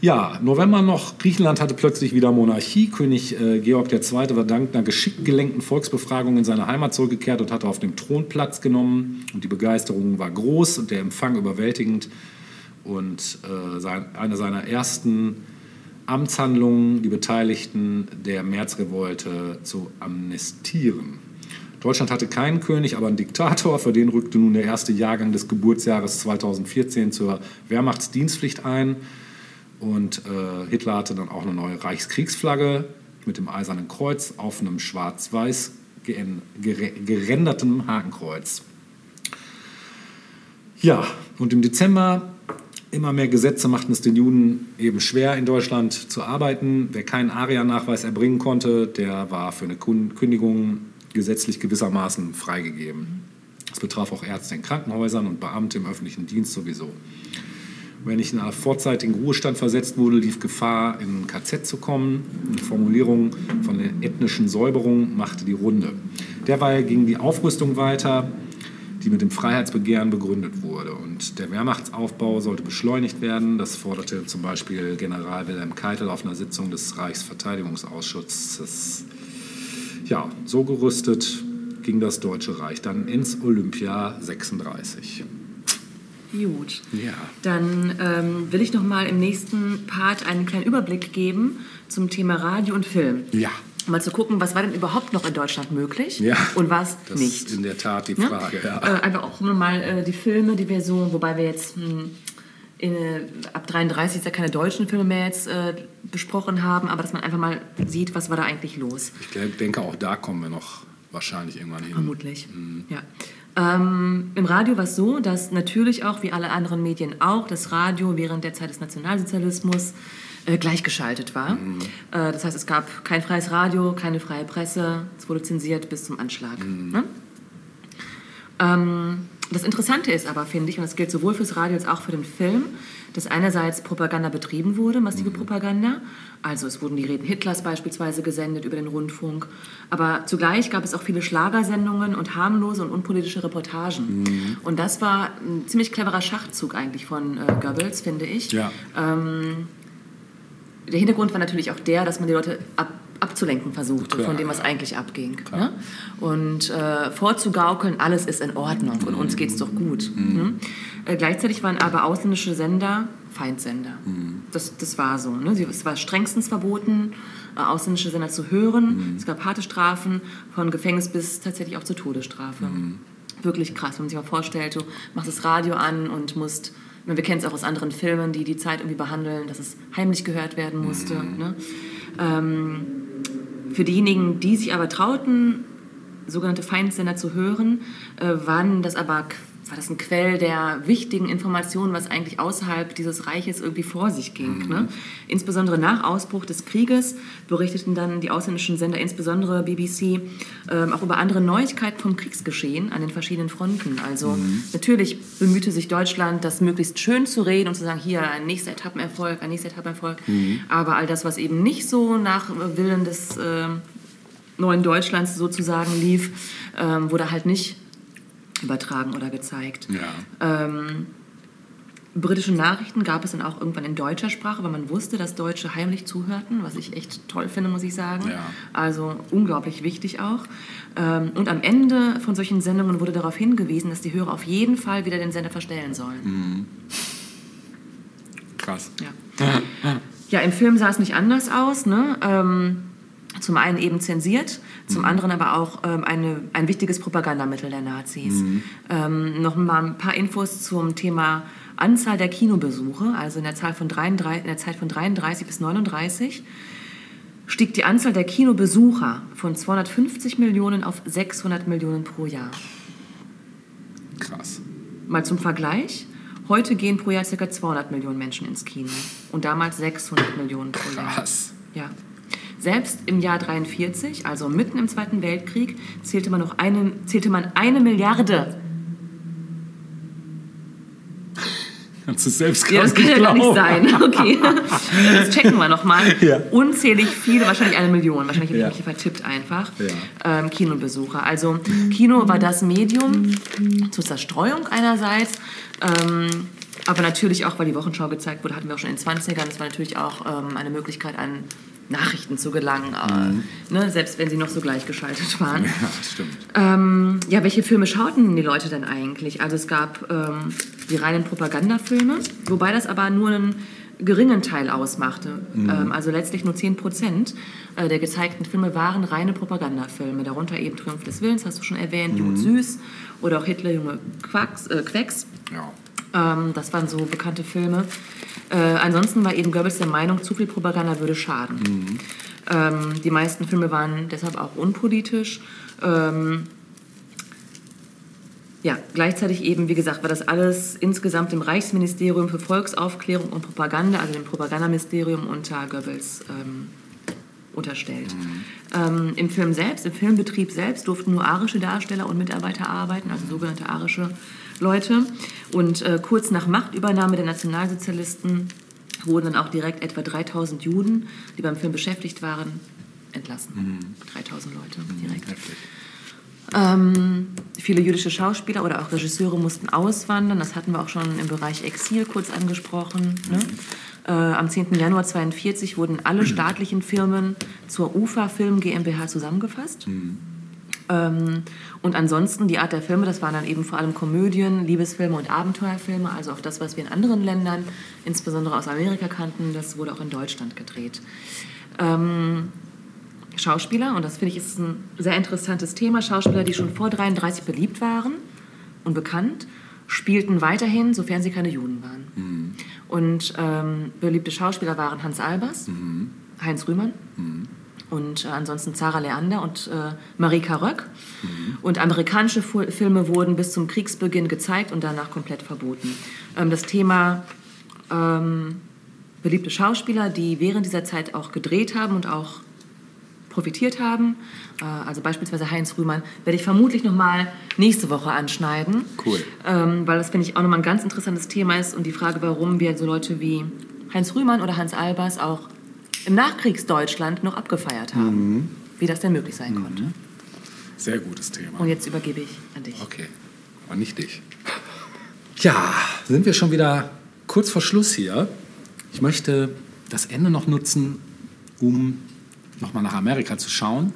Speaker 2: Ja, November noch. Griechenland hatte plötzlich wieder Monarchie. König äh, Georg II. war dank einer geschickt gelenkten Volksbefragung in seine Heimat zurückgekehrt und hatte auf dem Thron Platz genommen. Und die Begeisterung war groß und der Empfang überwältigend. Und äh, sein, eine seiner ersten Amtshandlungen, die Beteiligten der Märzrevolte zu amnestieren. Deutschland hatte keinen König, aber einen Diktator. Für den rückte nun der erste Jahrgang des Geburtsjahres 2014 zur Wehrmachtsdienstpflicht ein. Und äh, Hitler hatte dann auch eine neue Reichskriegsflagge mit dem Eisernen Kreuz auf einem schwarz-weiß gerenderten Hakenkreuz. Ja, und im Dezember immer mehr Gesetze machten es den Juden eben schwer, in Deutschland zu arbeiten. Wer keinen ARIA-Nachweis erbringen konnte, der war für eine Kündigung gesetzlich gewissermaßen freigegeben. Das betraf auch Ärzte in Krankenhäusern und Beamte im öffentlichen Dienst sowieso. Wer nicht in einen vorzeitigen Ruhestand versetzt wurde, lief Gefahr, in ein KZ zu kommen. Die Formulierung von der ethnischen Säuberung machte die Runde. Derweil ging die Aufrüstung weiter, die mit dem Freiheitsbegehren begründet wurde. Und der Wehrmachtsaufbau sollte beschleunigt werden. Das forderte zum Beispiel General Wilhelm Keitel auf einer Sitzung des Reichsverteidigungsausschusses. Ja, so gerüstet ging das Deutsche Reich dann ins Olympia 36.
Speaker 1: Gut.
Speaker 2: Ja.
Speaker 1: Dann ähm, will ich noch mal im nächsten Part einen kleinen Überblick geben zum Thema Radio und Film.
Speaker 2: Ja.
Speaker 1: Mal zu gucken, was war denn überhaupt noch in Deutschland möglich
Speaker 2: Ja.
Speaker 1: und was
Speaker 2: Das
Speaker 1: nicht.
Speaker 2: ist in der Tat die? Frage. Ja.
Speaker 1: Äh, einfach auch mal äh, die Filme, die wir so, wobei wir jetzt hm, in, äh, ab 33 ist ja keine deutschen Filme mehr jetzt äh, besprochen haben, aber dass man einfach mal sieht, was war da eigentlich los.
Speaker 2: Ich denke, auch da kommen wir noch wahrscheinlich irgendwann hin.
Speaker 1: Vermutlich. Ja. Ähm, Im Radio war es so, dass natürlich auch, wie alle anderen Medien auch, das Radio während der Zeit des Nationalsozialismus äh, gleichgeschaltet war. Äh, das heißt, es gab kein freies Radio, keine freie Presse, es wurde zensiert bis zum Anschlag. Ne? Ähm, das Interessante ist aber, finde ich, und das gilt sowohl fürs Radio als auch für den Film, dass einerseits Propaganda betrieben wurde, massive Propaganda. Also es wurden die Reden Hitlers beispielsweise gesendet über den Rundfunk. Aber zugleich gab es auch viele Schlagersendungen und harmlose und unpolitische Reportagen. Und das war ein ziemlich cleverer Schachzug eigentlich von äh, Goebbels, finde ich.
Speaker 2: Ja.
Speaker 1: Der Hintergrund war natürlich auch der, dass man die Leute ab, abzulenken versuchte
Speaker 2: Klar,
Speaker 1: von dem, was
Speaker 2: ja.
Speaker 1: eigentlich abging. Ne? Und äh, vorzugaukeln, alles ist in Ordnung und uns geht's doch gut. Ne? Äh, gleichzeitig waren aber ausländische Sender Feindsender. Das, das war so. Ne? Es war strengstens verboten, äh, ausländische Sender zu hören. Es gab harte Strafen, von Gefängnis bis tatsächlich auch zur Todesstrafe. Wirklich krass, wenn man sich mal vorstellt, du machst das Radio an und musst, wir kennen es auch aus anderen Filmen, die die Zeit irgendwie behandeln, dass es heimlich gehört werden musste. Ne? Ähm, für diejenigen, die sich aber trauten, sogenannte Feindsender zu hören, äh, waren das aber war das ein Quell der wichtigen Informationen, was eigentlich außerhalb dieses Reiches irgendwie vor sich ging. Ne? Insbesondere nach Ausbruch des Krieges berichteten dann die ausländischen Sender, insbesondere BBC, ähm, auch über andere Neuigkeiten vom Kriegsgeschehen an den verschiedenen Fronten. Also natürlich bemühte sich Deutschland, das möglichst schön zu reden und zu sagen, hier ein nächster Etappenerfolg, ein nächster Etappenerfolg. Aber all das, was eben nicht so nach äh, Willen des äh, neuen Deutschlands sozusagen lief, ähm, wurde halt nicht übertragen oder gezeigt.
Speaker 2: Ja.
Speaker 1: Ähm, britische Nachrichten gab es dann auch irgendwann in deutscher Sprache, weil man wusste, dass Deutsche heimlich zuhörten, was ich echt toll finde, muss ich sagen.
Speaker 2: Ja.
Speaker 1: Also unglaublich wichtig auch. Ähm, Und am Ende von solchen Sendungen wurde darauf hingewiesen, dass die Hörer auf jeden Fall wieder den Sender verstellen sollen.
Speaker 2: Krass.
Speaker 1: Ja. ja, im Film sah es nicht anders aus. Ne? Ähm, zum einen eben zensiert, zum anderen aber auch ähm, eine, ein wichtiges Propagandamittel der Nazis. Ähm, noch mal ein paar Infos zum Thema Anzahl der Kinobesuche. Also in der, Zahl von 33, in der Zeit von 33 bis 39 stieg die Anzahl der Kinobesucher von 250 Millionen auf 600 Millionen pro Jahr.
Speaker 2: Krass.
Speaker 1: Mal zum Vergleich. Heute gehen pro Jahr ca. 200 Millionen Menschen ins Kino und damals 600 Millionen pro Jahr.
Speaker 2: Krass.
Speaker 1: Ja. Selbst im Jahr 43, also mitten im Zweiten Weltkrieg, zählte man, noch eine, zählte man eine Milliarde.
Speaker 2: Kannst du es selbst
Speaker 1: Ja, das kann ja gar nicht sein. Okay, das checken wir nochmal.
Speaker 2: Ja.
Speaker 1: Unzählig viele, wahrscheinlich eine Million. Wahrscheinlich habe ich
Speaker 2: Ja.
Speaker 1: mich hier vertippt einfach.
Speaker 2: Ja.
Speaker 1: Ähm, Kinobesucher. Also Kino war das Medium zur Zerstreuung einerseits, ähm, aber natürlich auch, weil die Wochenschau gezeigt wurde, hatten wir auch schon in den 20ern. Es war natürlich auch ähm, eine Möglichkeit, an Nachrichten zu gelangen, äh, ne, selbst wenn sie noch so gleichgeschaltet waren.
Speaker 2: Mhm. Ja, stimmt.
Speaker 1: Ähm, ja, welche Filme schauten die Leute denn eigentlich? Also es gab ähm, die reinen Propagandafilme, wobei das aber nur einen geringen Teil ausmachte. Ähm, also letztlich nur 10 Prozent äh, der gezeigten Filme waren reine Propagandafilme. Darunter eben Triumph des Willens, hast du schon erwähnt, Jud Süß oder auch Hitler, Junge Quacks, äh, Quecks.
Speaker 2: Ja.
Speaker 1: Ähm, das waren so bekannte Filme. Äh, ansonsten war eben Goebbels der Meinung, zu viel Propaganda würde schaden. Ähm, die meisten Filme waren deshalb auch unpolitisch. Ähm, ja, gleichzeitig eben, wie gesagt, war das alles insgesamt im Reichsministerium für Volksaufklärung und Propaganda, also dem Propagandaministerium unter Goebbels ähm, unterstellt. Ähm, Im Film selbst, im Filmbetrieb selbst durften nur arische Darsteller und Mitarbeiter arbeiten, also sogenannte arische Leute. Und äh, kurz nach Machtübernahme der Nationalsozialisten wurden dann auch direkt etwa 3000 Juden, die beim Film beschäftigt waren, entlassen. 3000 Leute direkt.
Speaker 2: Heftig.
Speaker 1: Ähm, viele jüdische Schauspieler oder auch Regisseure mussten auswandern. Das hatten wir auch schon im Bereich Exil kurz angesprochen. Ne? Äh, am 10. Januar 1942 wurden alle staatlichen Firmen zur UFA Film GmbH zusammengefasst. Ähm, und ansonsten die Art der Filme, das waren dann eben vor allem Komödien, Liebesfilme und Abenteuerfilme, also auch das, was wir in anderen Ländern, insbesondere aus Amerika kannten, das wurde auch in Deutschland gedreht. Ähm, Schauspieler, und das finde ich ist ein sehr interessantes Thema, Schauspieler, die schon vor 33 beliebt waren und bekannt, spielten weiterhin, sofern sie keine Juden waren. Und ähm, beliebte Schauspieler waren Hans Albers, Heinz Rühmann und äh, ansonsten Zara Leander und äh, Marika Röck. Und amerikanische Fu Filme wurden bis zum Kriegsbeginn gezeigt und danach komplett verboten. Ähm, das Thema ähm, beliebte Schauspieler, die während dieser Zeit auch gedreht haben und auch profitiert haben, äh, also beispielsweise Heinz Rühmann, werde ich vermutlich noch mal nächste Woche anschneiden.
Speaker 2: Cool.
Speaker 1: Ähm, weil das, finde ich, auch nochmal ein ganz interessantes Thema ist und die Frage, warum wir so Leute wie Heinz Rühmann oder Hans Albers auch im Nachkriegsdeutschland noch abgefeiert haben. Wie das denn möglich sein konnte.
Speaker 2: Sehr gutes Thema.
Speaker 1: Und jetzt übergebe ich an dich.
Speaker 2: Okay, aber nicht dich. Ja, sind wir schon wieder kurz vor Schluss hier. Ich möchte das Ende noch nutzen, um nochmal nach Amerika zu schauen,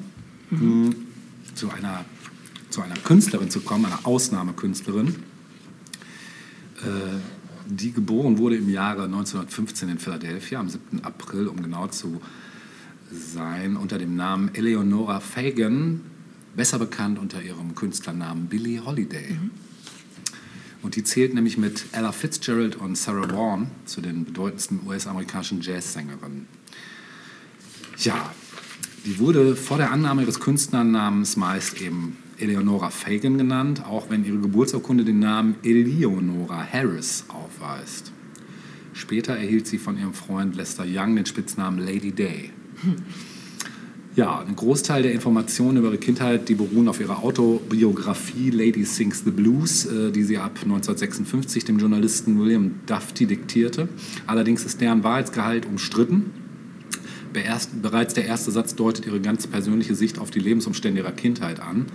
Speaker 2: um zu einer, zu einer Künstlerin zu kommen, einer Ausnahmekünstlerin, äh, die geboren wurde im Jahre 1915 in Philadelphia, am 7. April, um genau zu sein, unter dem Namen Eleonora Fagan, besser bekannt unter ihrem Künstlernamen Billie Holiday. Und die zählt nämlich mit Ella Fitzgerald und Sarah Vaughan zu den bedeutendsten US-amerikanischen Jazzsängerinnen. Ja, die wurde vor der Annahme ihres Künstlernamens meist eben Eleonora Fagan genannt, auch wenn ihre Geburtsurkunde den Namen Eleonora Harris aufweist. Später erhielt sie von ihrem Freund Lester Young den Spitznamen Lady Day. Ja, ein Großteil der Informationen über ihre Kindheit, die beruhen auf ihrer Autobiografie Lady Sings the Blues, äh, die sie ab 1956 dem Journalisten William Dufty diktierte. Allerdings ist deren Wahrheitsgehalt umstritten. Beerst, bereits der erste Satz deutet ihre ganz persönliche Sicht auf die Lebensumstände ihrer Kindheit an.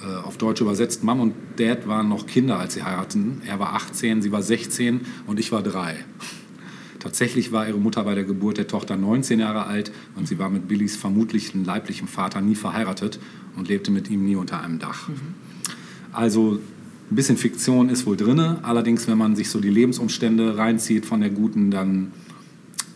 Speaker 2: Äh, auf Deutsch übersetzt, Mom und Dad waren noch Kinder, als sie heirateten. Er war 18, sie war 16 und ich war drei. Tatsächlich war ihre Mutter bei der Geburt der Tochter 19 Jahre alt und sie war mit Billys vermutlichen leiblichen Vater nie verheiratet und lebte mit ihm nie unter einem Dach. Also ein bisschen Fiktion ist wohl drin. Allerdings, wenn man sich so die Lebensumstände reinzieht von der Guten, dann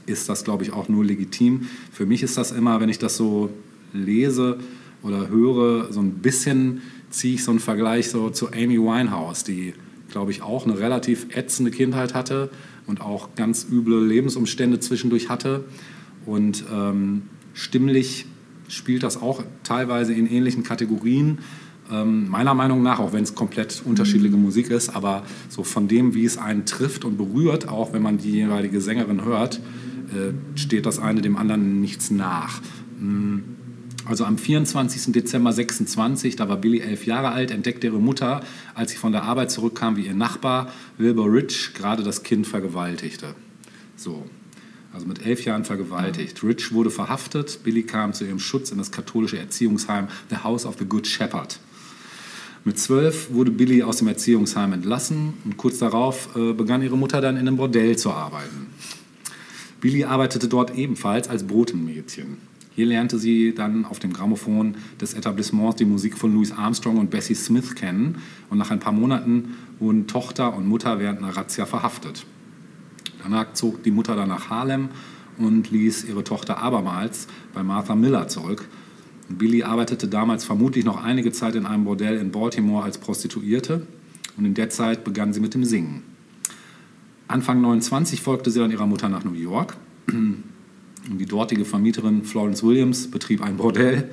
Speaker 2: ist das, glaube ich, auch nur legitim. Für mich ist das immer, wenn ich das so lese oder höre, so ein bisschen ziehe ich so einen Vergleich so zu Amy Winehouse, die, glaube ich, auch eine relativ ätzende Kindheit hatte und auch ganz üble Lebensumstände zwischendurch hatte. Und ähm, stimmlich spielt das auch teilweise in ähnlichen Kategorien. Ähm, meiner Meinung nach, auch wenn es komplett unterschiedliche Musik ist, aber so von dem, wie es einen trifft und berührt, auch wenn man die jeweilige Sängerin hört, äh, steht das eine dem anderen nichts nach. Mm, Also am 24. Dezember 26, da war Billy elf Jahre alt, entdeckte ihre Mutter, als sie von der Arbeit zurückkam, wie ihr Nachbar Wilbur Rich gerade das Kind vergewaltigte. So, also mit elf Jahren vergewaltigt. Rich wurde verhaftet, Billy kam zu ihrem Schutz in das katholische Erziehungsheim The House of the Good Shepherd. Mit zwölf wurde Billy aus dem Erziehungsheim entlassen und kurz darauf äh, begann ihre Mutter dann in einem Bordell zu arbeiten. Billy arbeitete dort ebenfalls als Botenmädchen. Hier lernte sie dann auf dem Grammophon des Etablissements die Musik von Louis Armstrong und Bessie Smith kennen und nach ein paar Monaten wurden Tochter und Mutter während einer Razzia verhaftet. Danach zog die Mutter dann nach Harlem und ließ ihre Tochter abermals bei Martha Miller zurück. Billy arbeitete damals vermutlich noch einige Zeit in einem Bordell in Baltimore als Prostituierte und in der Zeit begann sie mit dem Singen. Anfang 29 folgte sie dann ihrer Mutter nach New York. Und die dortige Vermieterin Florence Williams betrieb ein Bordell,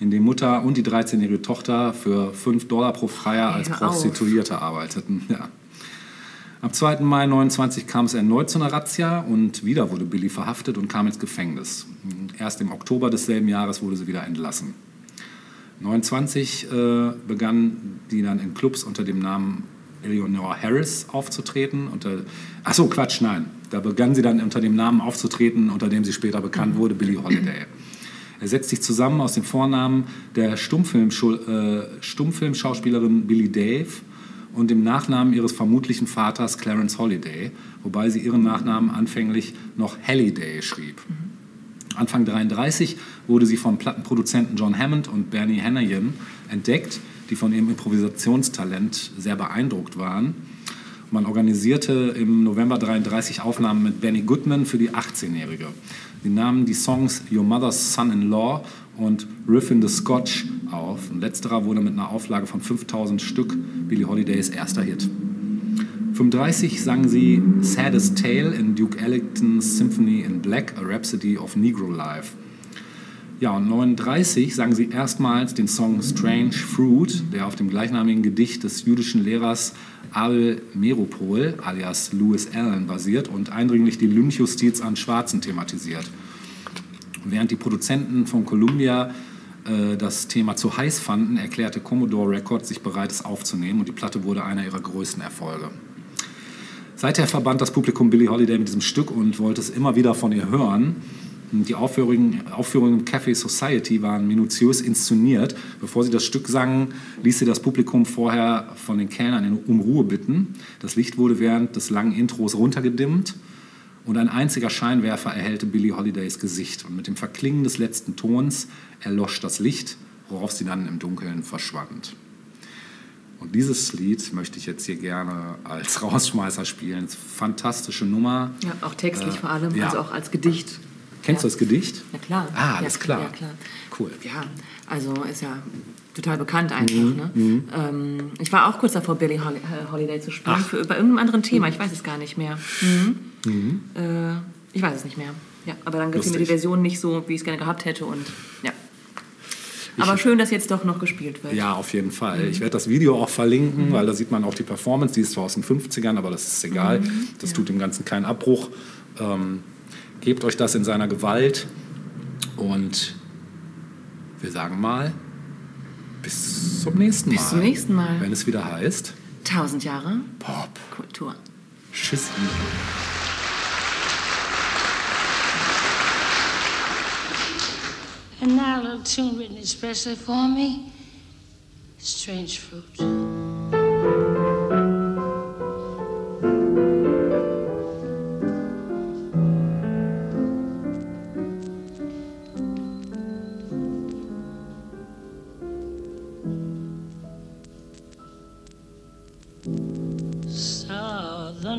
Speaker 2: in dem Mutter und die 13-jährige Tochter für 5 Dollar pro Freier als
Speaker 1: auf.
Speaker 2: Prostituierte arbeiteten. Ja. Am 2. Mai 29 kam es erneut zu einer Razzia und wieder wurde Billy verhaftet und kam ins Gefängnis. Erst im Oktober desselben Jahres wurde sie wieder entlassen. 29 äh, begann die dann in Clubs unter dem Namen Eleanor Harris aufzutreten. Unter, ach so, Quatsch, nein. Da begann sie dann unter dem Namen aufzutreten, unter dem sie später bekannt wurde, Billie Holiday. Er setzt sich zusammen aus den Vornamen der äh, Stummfilmschauspielerin Billie Dave und dem Nachnamen ihres vermutlichen Vaters Clarence Holiday, wobei sie ihren Nachnamen anfänglich noch Halliday schrieb. Anfang 33 wurde sie vom Plattenproduzenten John Hammond und Bernie Hannigan entdeckt, die von ihrem Improvisationstalent sehr beeindruckt waren. Man organisierte im November 33 Aufnahmen mit Benny Goodman für die 18-Jährige. Sie nahmen die Songs Your Mother's Son-in-Law und Riff in the Scotch auf. Und letzterer wurde mit einer Auflage von 5000 Stück Billie Holidays erster Hit. 35 sang sie Saddest Tale in Duke Ellingtons Symphony in Black, A Rhapsody of Negro Life. Ja, und 39 sang sie erstmals den Song Strange Fruit, der auf dem gleichnamigen Gedicht des jüdischen Lehrers Abel Meropol, alias Lewis Allen, basiert und eindringlich die Lynchjustiz an Schwarzen thematisiert. Während die Produzenten von Columbia äh, das Thema zu heiß fanden, erklärte Commodore Records sich bereit, es aufzunehmen und die Platte wurde einer ihrer größten Erfolge. Seither verband das Publikum Billie Holiday mit diesem Stück und wollte es immer wieder von ihr hören. Die Aufführungen, Aufführungen im Café Society waren minutiös inszeniert. Bevor sie das Stück sangen, ließ sie das Publikum vorher von den Kellnern um Ruhe bitten. Das Licht wurde während des langen Intros runtergedimmt und ein einziger Scheinwerfer erhellte Billie Holidays Gesicht. Und mit dem Verklingen des letzten Tons erlosch das Licht, worauf sie dann im Dunkeln verschwand. Und dieses Lied möchte ich jetzt hier gerne als Rausschmeißer spielen. Fantastische Nummer.
Speaker 1: Ja, auch textlich
Speaker 2: Äh,
Speaker 1: vor allem,
Speaker 2: ja.
Speaker 1: also auch als Gedicht.
Speaker 2: Kennst
Speaker 1: ja.
Speaker 2: du das Gedicht?
Speaker 1: Ja, klar.
Speaker 2: Ah, alles
Speaker 1: ja,
Speaker 2: klar.
Speaker 1: Ja, klar.
Speaker 2: Cool.
Speaker 1: Ja, also ist ja total bekannt einfach.
Speaker 2: Mhm,
Speaker 1: Ne? Ähm, ich war auch kurz davor, Billie äh, Holiday zu spielen,
Speaker 2: Ach.
Speaker 1: für, bei irgendeinem anderen Thema. Ich weiß es gar nicht mehr. Mhm. Äh, ich weiß es nicht mehr. Ja, aber dann gefiel mir die. Version nicht so, wie ich es gerne gehabt hätte. Und, ja. Aber schön, dass jetzt doch noch gespielt wird.
Speaker 2: Ja, auf jeden Fall. Ich werde das Video auch verlinken, weil da sieht man auch die Performance. Die ist zwar aus den 50ern, aber das ist egal. Das tut dem Ganzen keinen Abbruch. Ähm, gebt euch das in seiner Gewalt. Und wir sagen mal, bis zum nächsten Mal.
Speaker 1: Bis zum nächsten Mal.
Speaker 2: Wenn es wieder heißt,
Speaker 1: Tausend Jahre
Speaker 2: Pop.
Speaker 1: Kultur.
Speaker 2: Tschüss.
Speaker 5: And now a little tune written especially for me. strange fruit.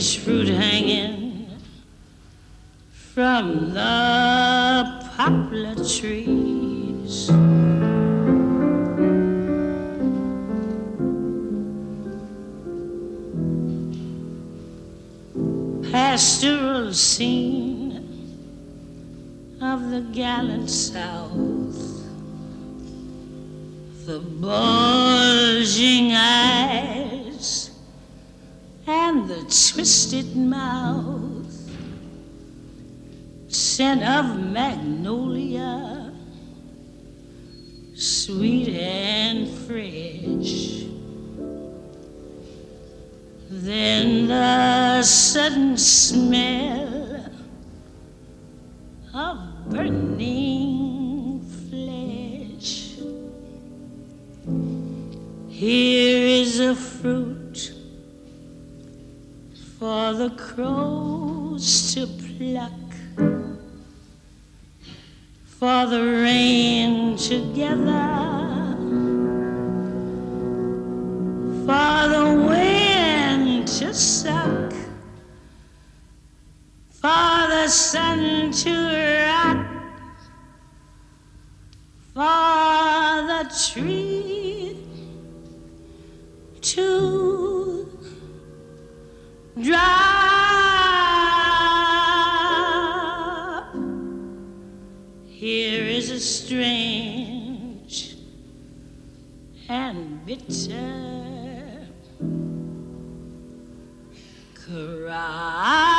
Speaker 5: fruit hanging from the poplar trees. Pastoral scene of the gallant South the bulging eyes twisted mouth, scent of magnolia, sweet and fresh. Then the sudden smell the crows to pluck, for the rain to gather, for the wind to suck, for the sun to rock, for the tree to drop. Strange and bitter caress.